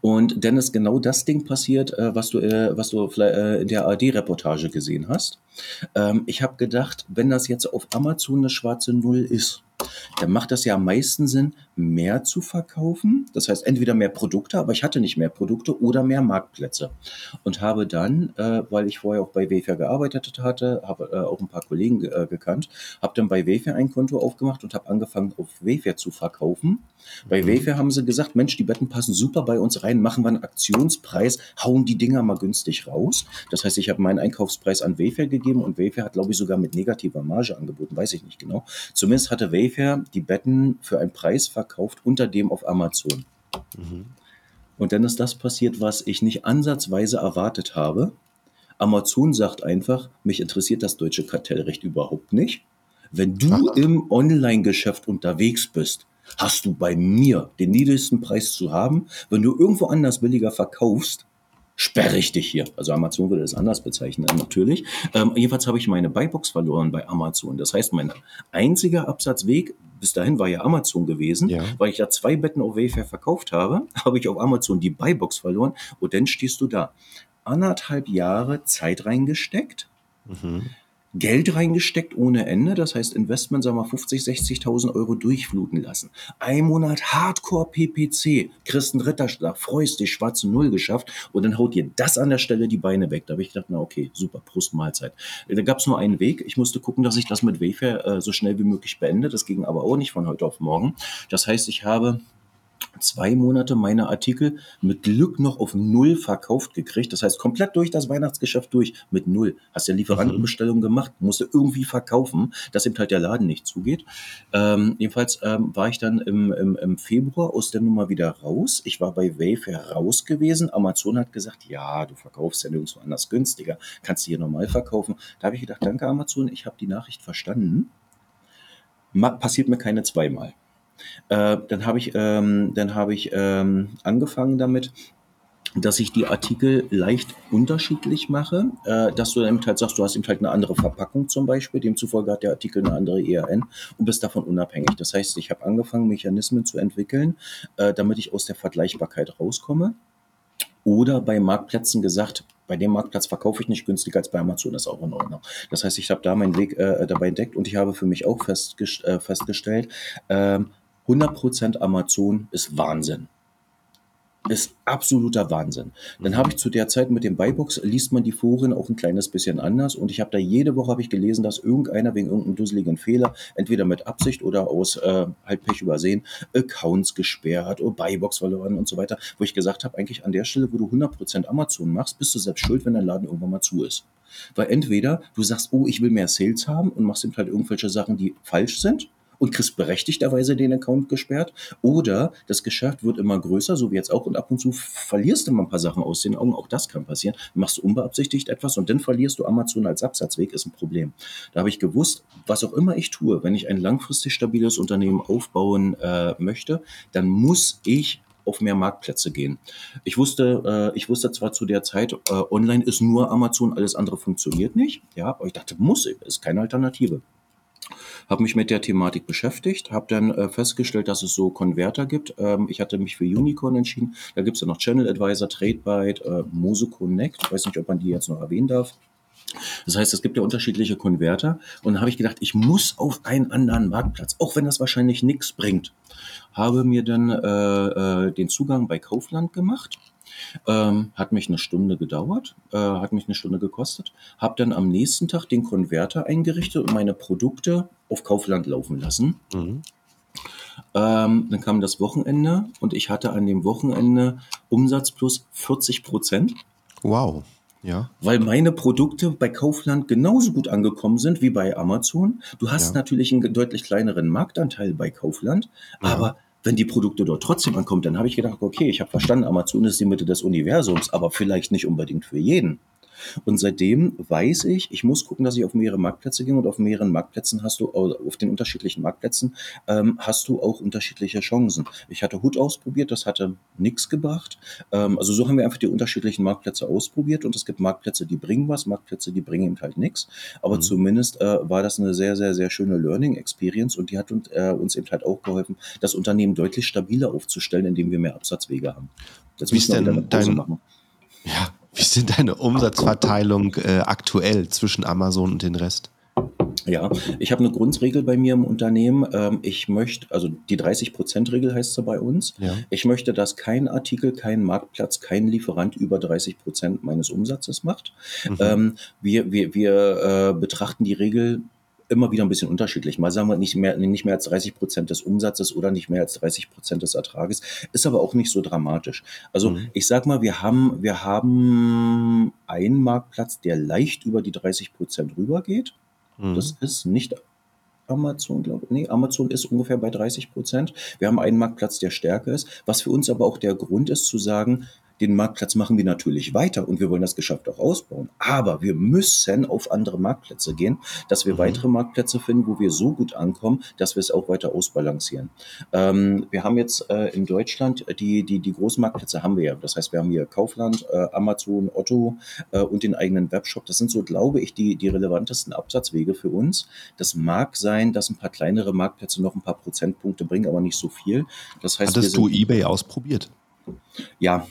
S2: Und dann ist genau das Ding passiert, äh, was du, äh, was du äh, in der ARD-Reportage gesehen hast. Ähm, ich habe gedacht, wenn das jetzt auf Amazon eine schwarze Null ist, dann macht das ja am meisten Sinn, mehr zu verkaufen. Das heißt, entweder mehr Produkte, aber ich hatte nicht mehr Produkte oder mehr Marktplätze. Und habe dann, äh, weil ich vorher auch bei Wayfair gearbeitet hatte, habe äh, auch ein paar Kollegen äh, gekannt, habe dann bei Wayfair ein Konto aufgemacht und habe angefangen, auf Wayfair zu verkaufen. Bei mhm. Wayfair haben sie gesagt, Mensch, die Betten passen super bei uns rein, machen wir einen Aktionspreis, hauen die Dinger mal günstig raus. Das heißt, ich habe meinen Einkaufspreis an Wayfair gegeben und Wayfair hat, glaube ich, sogar mit negativer Marge angeboten, weiß ich nicht genau. Zumindest hatte Wayfair die Betten für einen Preis verkauft unter dem auf Amazon. Mhm. Und dann ist das passiert, was ich nicht ansatzweise erwartet habe. Amazon sagt einfach, mich interessiert das deutsche Kartellrecht überhaupt nicht. Wenn du im Online-Geschäft unterwegs bist, hast du bei mir den niedrigsten Preis zu haben. Wenn du irgendwo anders billiger verkaufst, sperre ich dich hier. Also Amazon würde es anders bezeichnen, natürlich. Ähm, jedenfalls habe ich meine Buybox verloren bei Amazon. Das heißt, mein einziger Absatzweg bis dahin war ja Amazon gewesen, ja. weil ich ja zwei Betten auf Wayfair verkauft habe, habe ich auf Amazon die Buybox verloren und dann stehst du da. Anderthalb Jahre Zeit reingesteckt. Mhm. Geld reingesteckt ohne Ende, das heißt Investment, sagen wir 50, 60.000 Euro durchfluten lassen. Ein Monat Hardcore PPC, Christen Ritterschlag, freust dich, schwarze Null geschafft und dann haut dir das an der Stelle die Beine weg. Da habe ich gedacht, na okay, super, Prost Mahlzeit. Da gab es nur einen Weg. Ich musste gucken, dass ich das mit Wayfair äh, so schnell wie möglich beende. Das ging aber auch nicht von heute auf morgen. Das heißt, ich habe zwei Monate meine Artikel mit Glück noch auf Null verkauft gekriegt. Das heißt, komplett durch das Weihnachtsgeschäft durch mit Null. Hast ja Lieferantenbestellung gemacht, musste irgendwie verkaufen, dass eben halt der Laden nicht zugeht. Ähm, jedenfalls ähm, war ich dann im, im, im Februar aus der Nummer wieder raus. Ich war bei Wayfair raus gewesen. Amazon hat gesagt, ja, du verkaufst ja nirgendwo anders günstiger. Kannst du hier normal verkaufen. Da habe ich gedacht, danke Amazon, ich habe die Nachricht verstanden. Ma passiert mir keine zweimal. Äh, dann habe ich, ähm, dann habe ich ähm, angefangen damit, dass ich die Artikel leicht unterschiedlich mache, äh, dass du eben halt sagst, du hast eben halt eine andere Verpackung zum Beispiel, demzufolge hat der Artikel eine andere ERN und bist davon unabhängig. Das heißt, ich habe angefangen, Mechanismen zu entwickeln, äh, damit ich aus der Vergleichbarkeit rauskomme. Oder bei Marktplätzen gesagt, bei dem Marktplatz verkaufe ich nicht günstiger als bei Amazon, ist auch in Ordnung. Das heißt, ich habe da meinen Weg äh, dabei entdeckt und ich habe für mich auch festgest äh, festgestellt, ähm, 100% Amazon ist Wahnsinn. Ist absoluter Wahnsinn. Dann habe ich zu der Zeit mit dem Buybox, liest man die Foren auch ein kleines bisschen anders und ich habe da jede Woche ich gelesen, dass irgendeiner wegen irgendeinem dusseligen Fehler, entweder mit Absicht oder aus äh, halt Pech übersehen, Accounts gesperrt oder Buybox verloren und so weiter, wo ich gesagt habe, eigentlich an der Stelle, wo du 100% Amazon machst, bist du selbst schuld, wenn dein Laden irgendwann mal zu ist. Weil entweder du sagst, oh, ich will mehr Sales haben und machst eben halt irgendwelche Sachen, die falsch sind und kriegst berechtigterweise den Account gesperrt. Oder das Geschäft wird immer größer, so wie jetzt auch, und ab und zu verlierst du mal ein paar Sachen aus den Augen. Auch das kann passieren. Machst du unbeabsichtigt etwas und dann verlierst du Amazon als Absatzweg, ist ein Problem. Da habe ich gewusst, was auch immer ich tue, wenn ich ein langfristig stabiles Unternehmen aufbauen äh, möchte, dann muss ich auf mehr Marktplätze gehen. Ich wusste, äh, ich wusste zwar zu der Zeit, äh, online ist nur Amazon, alles andere funktioniert nicht. Ja, aber ich dachte, muss, ist keine Alternative habe mich mit der Thematik beschäftigt, habe dann äh, festgestellt, dass es so Konverter gibt. Ähm, ich hatte mich für Unicorn entschieden. Da gibt es ja noch Channel Advisor, TradeByte, äh, Mose Connect. Ich weiß nicht, ob man die jetzt noch erwähnen darf. Das heißt, es gibt ja unterschiedliche Konverter. Und dann habe ich gedacht, ich muss auf einen anderen Marktplatz, auch wenn das wahrscheinlich nichts bringt. Habe mir dann äh, äh, den Zugang bei Kaufland gemacht Ähm, hat mich eine Stunde gedauert, äh, hat mich eine Stunde gekostet. Habe dann am nächsten Tag den Konverter eingerichtet und meine Produkte auf Kaufland laufen lassen. Mhm. Ähm, dann kam das Wochenende und ich hatte an dem Wochenende Umsatz plus 40 Prozent.
S1: Wow. Ja.
S2: Weil meine Produkte bei Kaufland genauso gut angekommen sind wie bei Amazon. Du hast ja. natürlich einen deutlich kleineren Marktanteil bei Kaufland, ja. aber wenn die Produkte dort trotzdem ankommen, dann habe ich gedacht, okay, ich habe verstanden, Amazon ist die Mitte des Universums, aber vielleicht nicht unbedingt für jeden. Und seitdem weiß ich, ich muss gucken, dass ich auf mehrere Marktplätze gehe und auf mehreren Marktplätzen hast du, auf den unterschiedlichen Marktplätzen ähm, hast du auch unterschiedliche Chancen. Ich hatte Hut ausprobiert, das hatte nichts gebracht. Ähm, also so haben wir einfach die unterschiedlichen Marktplätze ausprobiert und es gibt Marktplätze, die bringen was, Marktplätze, die bringen eben halt nichts. Aber mhm. zumindest äh, war das eine sehr, sehr, sehr schöne Learning Experience und die hat uns, äh, uns eben halt auch geholfen, das Unternehmen deutlich stabiler aufzustellen, indem wir mehr Absatzwege haben.
S1: Das Wie ist denn dein, machen. Ja, wie ist denn deine Umsatzverteilung äh, aktuell zwischen Amazon und den Rest?
S2: Ja, ich habe eine Grundregel bei mir im Unternehmen. Ähm, ich möchte, also die 30%-Regel heißt sie bei uns. Ja. Ich möchte, dass kein Artikel, kein Marktplatz, kein Lieferant über 30% meines Umsatzes macht. Mhm. Ähm, wir wir, wir äh, betrachten die Regel immer wieder ein bisschen unterschiedlich. Mal sagen wir nicht mehr, nicht mehr als 30 Prozent des Umsatzes oder nicht mehr als 30 Prozent des Ertrages. Ist aber auch nicht so dramatisch. Also mhm. ich sag mal, wir haben, wir haben einen Marktplatz, der leicht über die 30 Prozent rübergeht. Mhm. Das ist nicht Amazon, glaube ich. Nee, Amazon ist ungefähr bei 30 Prozent. Wir haben einen Marktplatz, der stärker ist, was für uns aber auch der Grund ist zu sagen, den Marktplatz machen wir natürlich weiter und wir wollen das Geschäft auch ausbauen. Aber wir müssen auf andere Marktplätze gehen, dass wir mhm. weitere Marktplätze finden, wo wir so gut ankommen, dass wir es auch weiter ausbalancieren. Ähm, wir haben jetzt äh, in Deutschland die, die, die großen Marktplätze haben wir ja. Das heißt, wir haben hier Kaufland, äh, Amazon, Otto äh, und den eigenen Webshop. Das sind so, glaube ich, die, die relevantesten Absatzwege für uns. Das mag sein, dass ein paar kleinere Marktplätze noch ein paar Prozentpunkte bringen, aber nicht so viel. Das heißt,
S1: Hattest du eBay ausprobiert?
S2: Ja,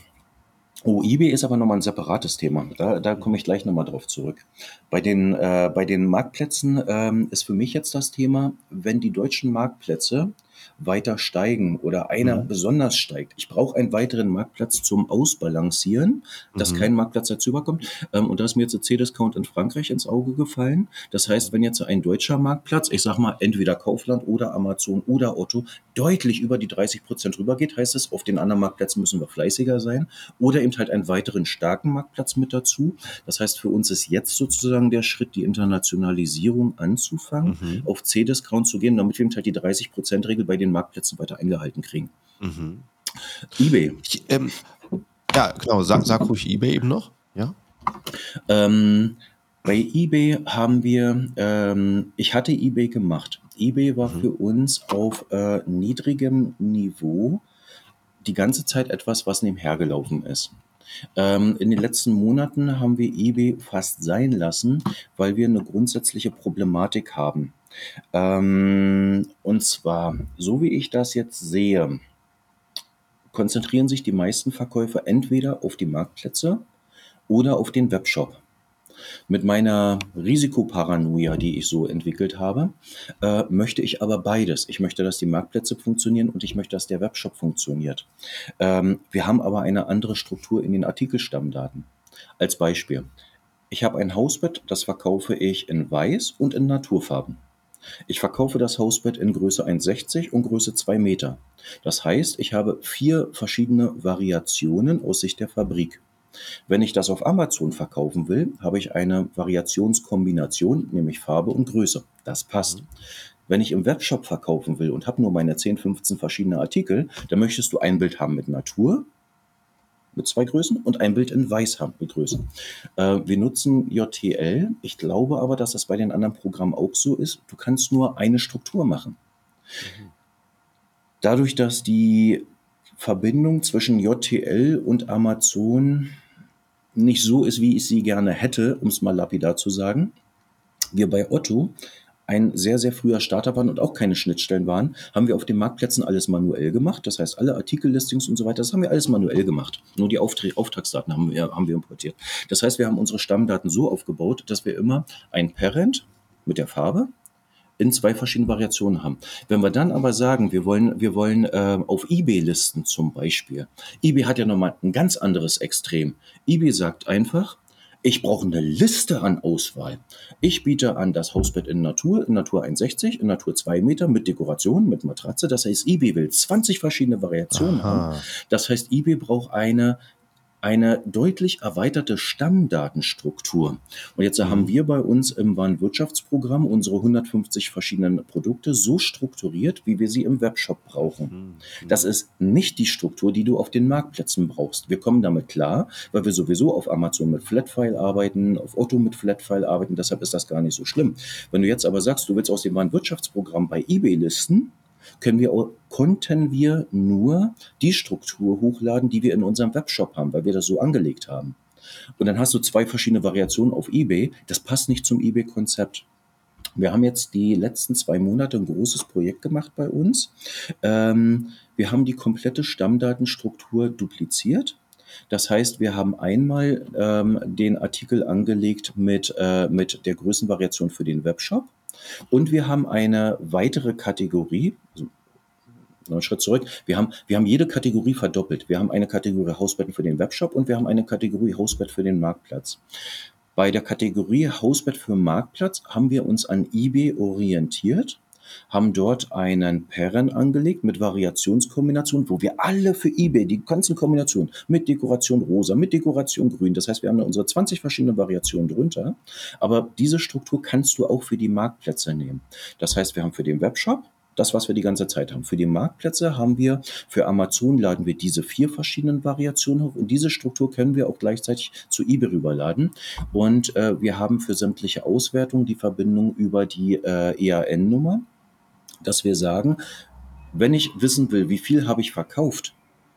S2: Oh, eBay ist aber nochmal ein separates Thema. Da, da komme ich gleich nochmal drauf zurück. Bei den, äh, bei den Marktplätzen ähm, ist für mich jetzt das Thema, wenn die deutschen Marktplätze weiter steigen oder einer mhm. besonders steigt. Ich brauche einen weiteren Marktplatz zum Ausbalancieren, dass mhm. kein Marktplatz dazu überkommt. Ähm, und da ist mir jetzt der C-Discount in Frankreich ins Auge gefallen. Das heißt, wenn jetzt ein deutscher Marktplatz, ich sag mal entweder Kaufland oder Amazon oder Otto, deutlich über die 30 Prozent rübergeht, heißt es, auf den anderen Marktplätzen müssen wir fleißiger sein. Oder eben halt einen weiteren starken Marktplatz mit dazu. Das heißt, für uns ist jetzt sozusagen der Schritt, die Internationalisierung anzufangen, mhm. auf C-Discount zu gehen, damit wir eben halt die 30 Prozent Regel bei den Marktplätzen weiter eingehalten kriegen. Mhm.
S1: eBay. Ich, ähm, ja, genau. Sag, sag ruhig eBay eben noch. Ja.
S2: Ähm, bei eBay haben wir, ähm, ich hatte eBay gemacht. eBay war mhm. für uns auf äh, niedrigem Niveau die ganze Zeit etwas, was nebenher gelaufen ist. Ähm, in den letzten Monaten haben wir eBay fast sein lassen, weil wir eine grundsätzliche Problematik haben. Ähm, und zwar, so wie ich das jetzt sehe, konzentrieren sich die meisten Verkäufer entweder auf die Marktplätze oder auf den Webshop. Mit meiner Risikoparanoia, die ich so entwickelt habe, äh, möchte ich aber beides. Ich möchte, dass die Marktplätze funktionieren und ich möchte, dass der Webshop funktioniert. Ähm, wir haben aber eine andere Struktur in den Artikelstammdaten. Als Beispiel. Ich habe ein Hausbett, das verkaufe ich in Weiß und in Naturfarben. Ich verkaufe das Hausbett in Größe 1,60 und Größe 2 Meter. Das heißt, ich habe vier verschiedene Variationen aus Sicht der Fabrik. Wenn ich das auf Amazon verkaufen will, habe ich eine Variationskombination, nämlich Farbe und Größe. Das passt. Wenn ich im Webshop verkaufen will und habe nur meine 10, 15 verschiedene Artikel, dann möchtest du ein Bild haben mit Natur, mit zwei Größen und ein Bild in Weiß haben mit Größen. Äh, wir nutzen JTL. Ich glaube aber, dass das bei den anderen Programmen auch so ist. Du kannst nur eine Struktur machen. Dadurch, dass die Verbindung zwischen JTL und Amazon nicht so ist, wie ich sie gerne hätte, um es mal lapidar zu sagen. Wir bei Otto ein sehr, sehr früher Starter waren und auch keine Schnittstellen waren, haben wir auf den Marktplätzen alles manuell gemacht. Das heißt, alle Artikellistings und so weiter, das haben wir alles manuell gemacht. Nur die Auftra Auftragsdaten haben wir, haben wir importiert. Das heißt, wir haben unsere Stammdaten so aufgebaut, dass wir immer ein Parent mit der Farbe, in zwei verschiedenen Variationen haben. Wenn wir dann aber sagen, wir wollen, wir wollen äh, auf eBay listen zum Beispiel. eBay hat ja nochmal ein ganz anderes Extrem. eBay sagt einfach, ich brauche eine Liste an Auswahl. Ich biete an das Hausbett in Natur, in Natur 1,60, in Natur 2 Meter mit Dekoration, mit Matratze. Das heißt, eBay will 20 verschiedene Variationen Aha. haben. Das heißt, eBay braucht eine eine deutlich erweiterte Stammdatenstruktur. Und jetzt mhm. haben wir bei uns im Warenwirtschaftsprogramm unsere 150 verschiedenen Produkte so strukturiert, wie wir sie im Webshop brauchen. Mhm. Das ist nicht die Struktur, die du auf den Marktplätzen brauchst. Wir kommen damit klar, weil wir sowieso auf Amazon mit Flatfile arbeiten, auf Otto mit Flatfile arbeiten, deshalb ist das gar nicht so schlimm. Wenn du jetzt aber sagst, du willst aus dem Warenwirtschaftsprogramm bei eBay listen, können wir, konnten wir nur die Struktur hochladen, die wir in unserem Webshop haben, weil wir das so angelegt haben. Und dann hast du zwei verschiedene Variationen auf eBay. Das passt nicht zum eBay-Konzept. Wir haben jetzt die letzten zwei Monate ein großes Projekt gemacht bei uns. Ähm, wir haben die komplette Stammdatenstruktur dupliziert. Das heißt, wir haben einmal ähm, den Artikel angelegt mit, äh, mit der Größenvariation für den Webshop. Und wir haben eine weitere Kategorie, also einen Schritt zurück. Wir haben, wir haben jede Kategorie verdoppelt. Wir haben eine Kategorie Hausbetten für den Webshop und wir haben eine Kategorie Hausbett für den Marktplatz. Bei der Kategorie Hausbett für Marktplatz haben wir uns an eBay orientiert haben dort einen Perren angelegt mit Variationskombinationen, wo wir alle für eBay, die ganzen Kombinationen mit Dekoration rosa, mit Dekoration grün, das heißt, wir haben unsere 20 verschiedene Variationen drunter, aber diese Struktur kannst du auch für die Marktplätze nehmen. Das heißt, wir haben für den Webshop das, was wir die ganze Zeit haben. Für die Marktplätze haben wir, für Amazon laden wir diese vier verschiedenen Variationen hoch und diese Struktur können wir auch gleichzeitig zu eBay rüberladen. Und äh, wir haben für sämtliche Auswertungen die Verbindung über die äh, EAN-Nummer dass wir sagen, wenn ich wissen will, wie viel habe ich verkauft,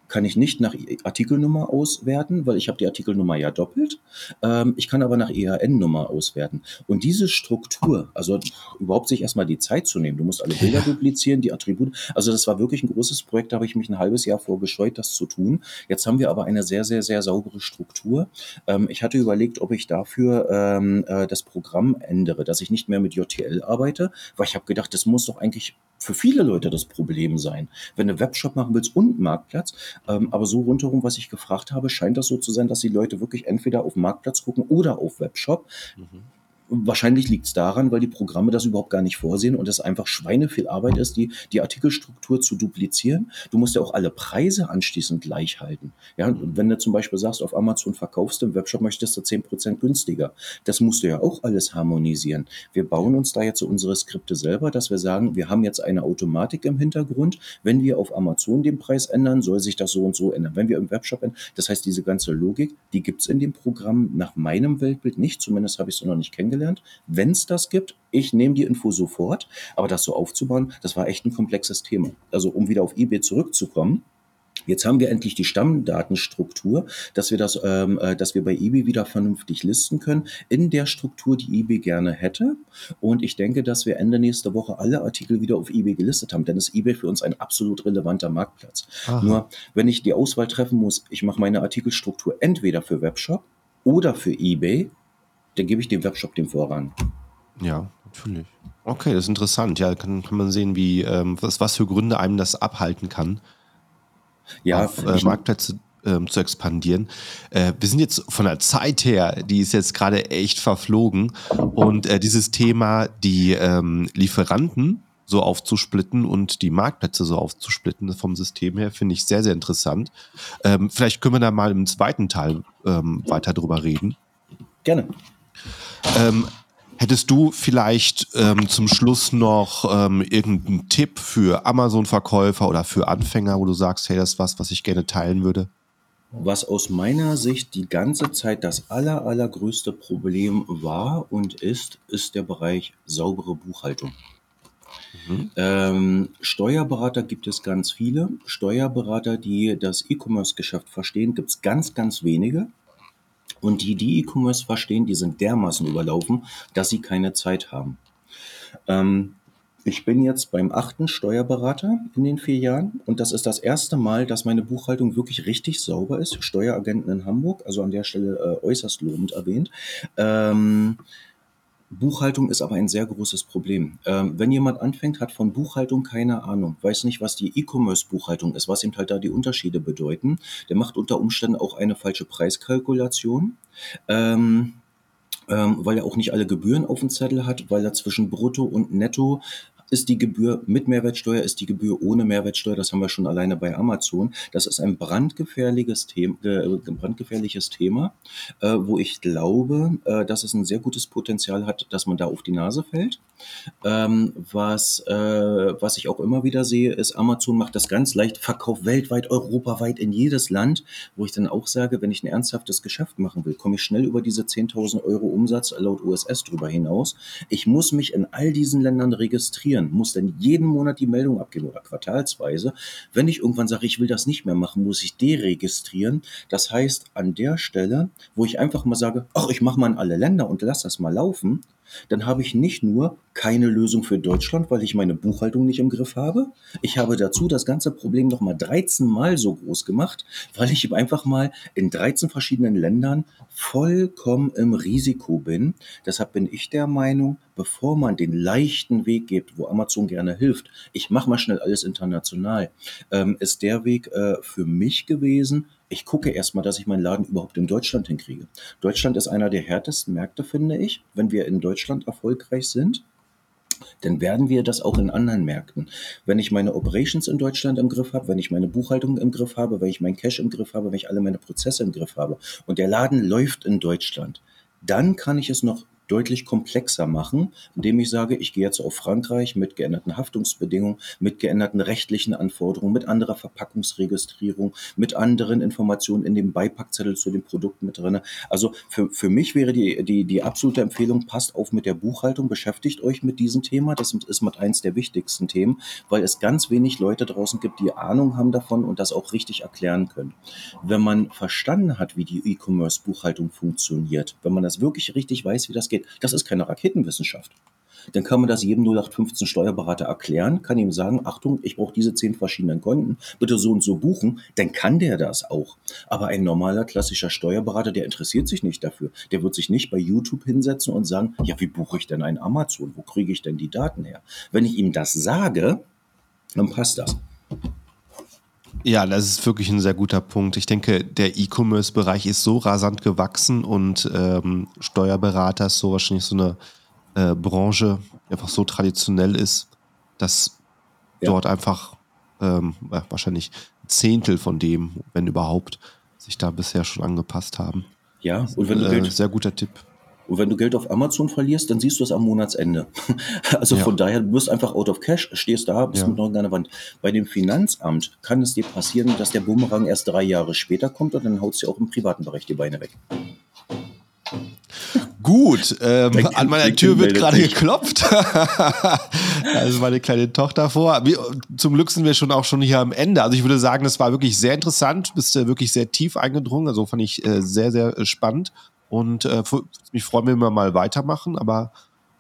S2: kann ich nicht nach Artikelnummer auswerten, weil ich habe die Artikelnummer ja doppelt. Ähm, ich kann aber nach EAN-Nummer auswerten. Und diese Struktur, also überhaupt sich erstmal die Zeit zu nehmen, du musst alle Bilder ja. duplizieren, die Attribute. Also das war wirklich ein großes Projekt, da habe ich mich ein halbes Jahr vorgescheut, das zu tun. Jetzt haben wir aber eine sehr, sehr, sehr saubere Struktur. Ähm, ich hatte überlegt, ob ich dafür ähm, äh, das Programm ändere, dass ich nicht mehr mit JTL arbeite, weil ich habe gedacht, das muss doch eigentlich für viele Leute das Problem sein. Wenn du Webshop machen willst und Marktplatz, ähm, aber so rundherum, was ich gefragt habe, scheint das so zu sein, dass die Leute wirklich entweder auf Marktplatz gucken oder auf Webshop. Mhm. Wahrscheinlich liegt es daran, weil die Programme das überhaupt gar nicht vorsehen und es einfach schweineviel Arbeit ist, die, die Artikelstruktur zu duplizieren. Du musst ja auch alle Preise anschließend gleich halten. Ja, wenn du zum Beispiel sagst, auf Amazon verkaufst du, im Webshop möchtest du 10% günstiger. Das musst du ja auch alles harmonisieren. Wir bauen uns da jetzt so unsere Skripte selber, dass wir sagen, wir haben jetzt eine Automatik im Hintergrund. Wenn wir auf Amazon den Preis ändern, soll sich das so und so ändern. Wenn wir im Webshop ändern, das heißt, diese ganze Logik, die gibt es in dem Programm nach meinem Weltbild nicht. Zumindest habe ich es noch nicht kennengelernt kennengelernt. Wenn es das gibt, ich nehme die Info sofort. Aber das so aufzubauen, das war echt ein komplexes Thema. Also um wieder auf eBay zurückzukommen, Jetzt haben wir endlich die Stammdatenstruktur, dass wir das, ähm, äh, dass wir bei eBay wieder vernünftig listen können in der Struktur, die eBay gerne hätte. Und ich denke, dass wir Ende nächste Woche alle Artikel wieder auf eBay gelistet haben, denn ist eBay für uns ein absolut relevanter Marktplatz. Aha. Nur wenn ich die Auswahl treffen muss, ich mache meine Artikelstruktur entweder für Webshop oder für eBay, dann gebe ich dem Webshop den Vorrang.
S1: Ja, natürlich. Okay, das ist interessant. Ja, kann, kann man sehen, wie, ähm, was, was für Gründe einem das abhalten kann, ja, auf äh, Marktplätze ähm, zu expandieren. Äh, wir sind jetzt von der Zeit her, die ist jetzt gerade echt verflogen. Und äh, dieses Thema, die ähm, Lieferanten so aufzusplitten und die Marktplätze so aufzusplitten vom System her, finde ich sehr, sehr interessant. Ähm, vielleicht können wir da mal im zweiten Teil ähm, weiter drüber reden.
S2: Gerne.
S1: Ähm, hättest du vielleicht ähm, zum Schluss noch ähm, irgendeinen Tipp für Amazon-Verkäufer oder für Anfänger, wo du sagst, hey, das ist was, was ich gerne teilen würde?
S2: Was aus meiner Sicht die ganze Zeit das aller, allergrößte Problem war und ist, ist der Bereich saubere Buchhaltung. Mhm. Ähm, Steuerberater gibt es ganz viele. Steuerberater, die das E-Commerce-Geschäft verstehen, gibt es ganz, ganz wenige. Und die, die E-Commerce verstehen, die sind dermaßen überlaufen, dass sie keine Zeit haben. Ähm, ich bin jetzt beim achten Steuerberater in den vier Jahren und das ist das erste Mal, dass meine Buchhaltung wirklich richtig sauber ist. Steueragenten in Hamburg, also an der Stelle äh, äußerst lobend erwähnt. Ähm, Buchhaltung ist aber ein sehr großes Problem. Ähm, wenn jemand anfängt, hat von Buchhaltung keine Ahnung, weiß nicht, was die E-Commerce-Buchhaltung ist, was ihm halt da die Unterschiede bedeuten, der macht unter Umständen auch eine falsche Preiskalkulation. Ähm, ähm, weil er auch nicht alle Gebühren auf dem Zettel hat, weil er zwischen Brutto und Netto ist die Gebühr mit Mehrwertsteuer, ist die Gebühr ohne Mehrwertsteuer. Das haben wir schon alleine bei Amazon. Das ist ein brandgefährliches Thema, äh, brandgefährliches Thema äh, wo ich glaube, äh, dass es ein sehr gutes Potenzial hat, dass man da auf die Nase fällt. Ähm, was, äh, was ich auch immer wieder sehe, ist, Amazon macht das ganz leicht, verkauft weltweit, europaweit in jedes Land, wo ich dann auch sage, wenn ich ein ernsthaftes Geschäft machen will, komme ich schnell über diese 10.000 Euro Umsatz laut USS drüber hinaus. Ich muss mich in all diesen Ländern registrieren registrieren, muss dann jeden Monat die Meldung abgeben oder quartalsweise. Wenn ich irgendwann sage, ich will das nicht mehr machen, muss ich deregistrieren. Das heißt, an der Stelle, wo ich einfach mal sage, ach, ich mache mal in alle Länder und lass das mal laufen, dann habe ich nicht nur keine Lösung für Deutschland, weil ich meine Buchhaltung nicht im Griff habe. Ich habe dazu das ganze Problem noch mal 13 Mal so groß gemacht, weil ich einfach mal in 13 verschiedenen Ländern vollkommen im Risiko bin. Deshalb bin ich der Meinung, bevor man den leichten Weg geht, wo Amazon gerne hilft, ich mache mal schnell alles international, ähm, ist der Weg äh, für mich gewesen, ich gucke erstmal, dass ich meinen Laden überhaupt in Deutschland hinkriege. Deutschland ist einer der härtesten Märkte, finde ich. Wenn wir in Deutschland erfolgreich sind, dann werden wir das auch in anderen Märkten. Wenn ich meine Operations in Deutschland im Griff habe, wenn ich meine Buchhaltung im Griff habe, wenn ich mein Cash im Griff habe, wenn ich alle meine Prozesse im Griff habe und der Laden läuft in Deutschland, dann kann ich es noch deutlich komplexer machen, indem ich sage, ich gehe jetzt auf Frankreich mit geänderten Haftungsbedingungen, mit geänderten rechtlichen Anforderungen, mit anderer Verpackungsregistrierung, mit anderen Informationen in dem Beipackzettel zu dem Produkt mit drin. Also für, für mich wäre die, die, die absolute Empfehlung, passt auf mit der Buchhaltung, beschäftigt euch mit diesem Thema. Das ist mit eins der wichtigsten Themen, weil es ganz wenig Leute draußen gibt, die Ahnung haben davon und das auch richtig erklären können. Wenn man verstanden hat, wie die E-Commerce-Buchhaltung funktioniert, wenn man das wirklich richtig weiß, wie das geht, geht. Das ist keine Raketenwissenschaft. Dann kann man das jedem 0815 Steuerberater erklären, kann ihm sagen, Achtung, ich brauche diese zehn verschiedenen Konten, bitte so und so buchen, dann kann der das auch. Aber ein normaler klassischer Steuerberater, der interessiert sich nicht dafür. Der wird sich nicht bei YouTube hinsetzen und sagen, ja, wie buche ich denn ein Amazon? Wo kriege ich denn die Daten her? Wenn ich ihm das sage, dann passt das.
S1: Ja, das ist wirklich ein sehr guter Punkt. Ich denke, der E-Commerce-Bereich ist so rasant gewachsen und ähm, Steuerberater ist so wahrscheinlich so eine äh, Branche, die einfach so traditionell ist, dass ja. dort einfach ähm, wahrscheinlich ein Zehntel von dem, wenn überhaupt, sich da bisher schon angepasst haben.
S2: Ja, und wenn du
S1: äh, sehr guter Tipp.
S2: Und wenn du Geld auf Amazon verlierst, dann siehst du es am Monatsende. Also ja. von daher, du bist einfach out of cash, stehst da, bist ja. mit noch an Wand. Bei dem Finanzamt kann es dir passieren, dass der Bumerang erst drei Jahre später kommt und dann haut es dir auch im privaten Bereich die Beine weg.
S1: Gut, ähm, an meiner Tür wird gerade geklopft. also meine kleine Tochter vor. Zum Glück sind wir schon auch schon hier am Ende. Also ich würde sagen, das war wirklich sehr interessant, bist äh, wirklich sehr tief eingedrungen. Also fand ich äh, sehr, sehr äh, spannend. Und äh, mich freuen, wenn wir mal weitermachen. Aber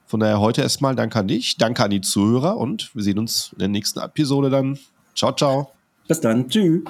S1: von daher heute erstmal danke an dich, danke an die Zuhörer und wir sehen uns in der nächsten Episode dann. Ciao, ciao.
S2: Bis dann. Tschüss.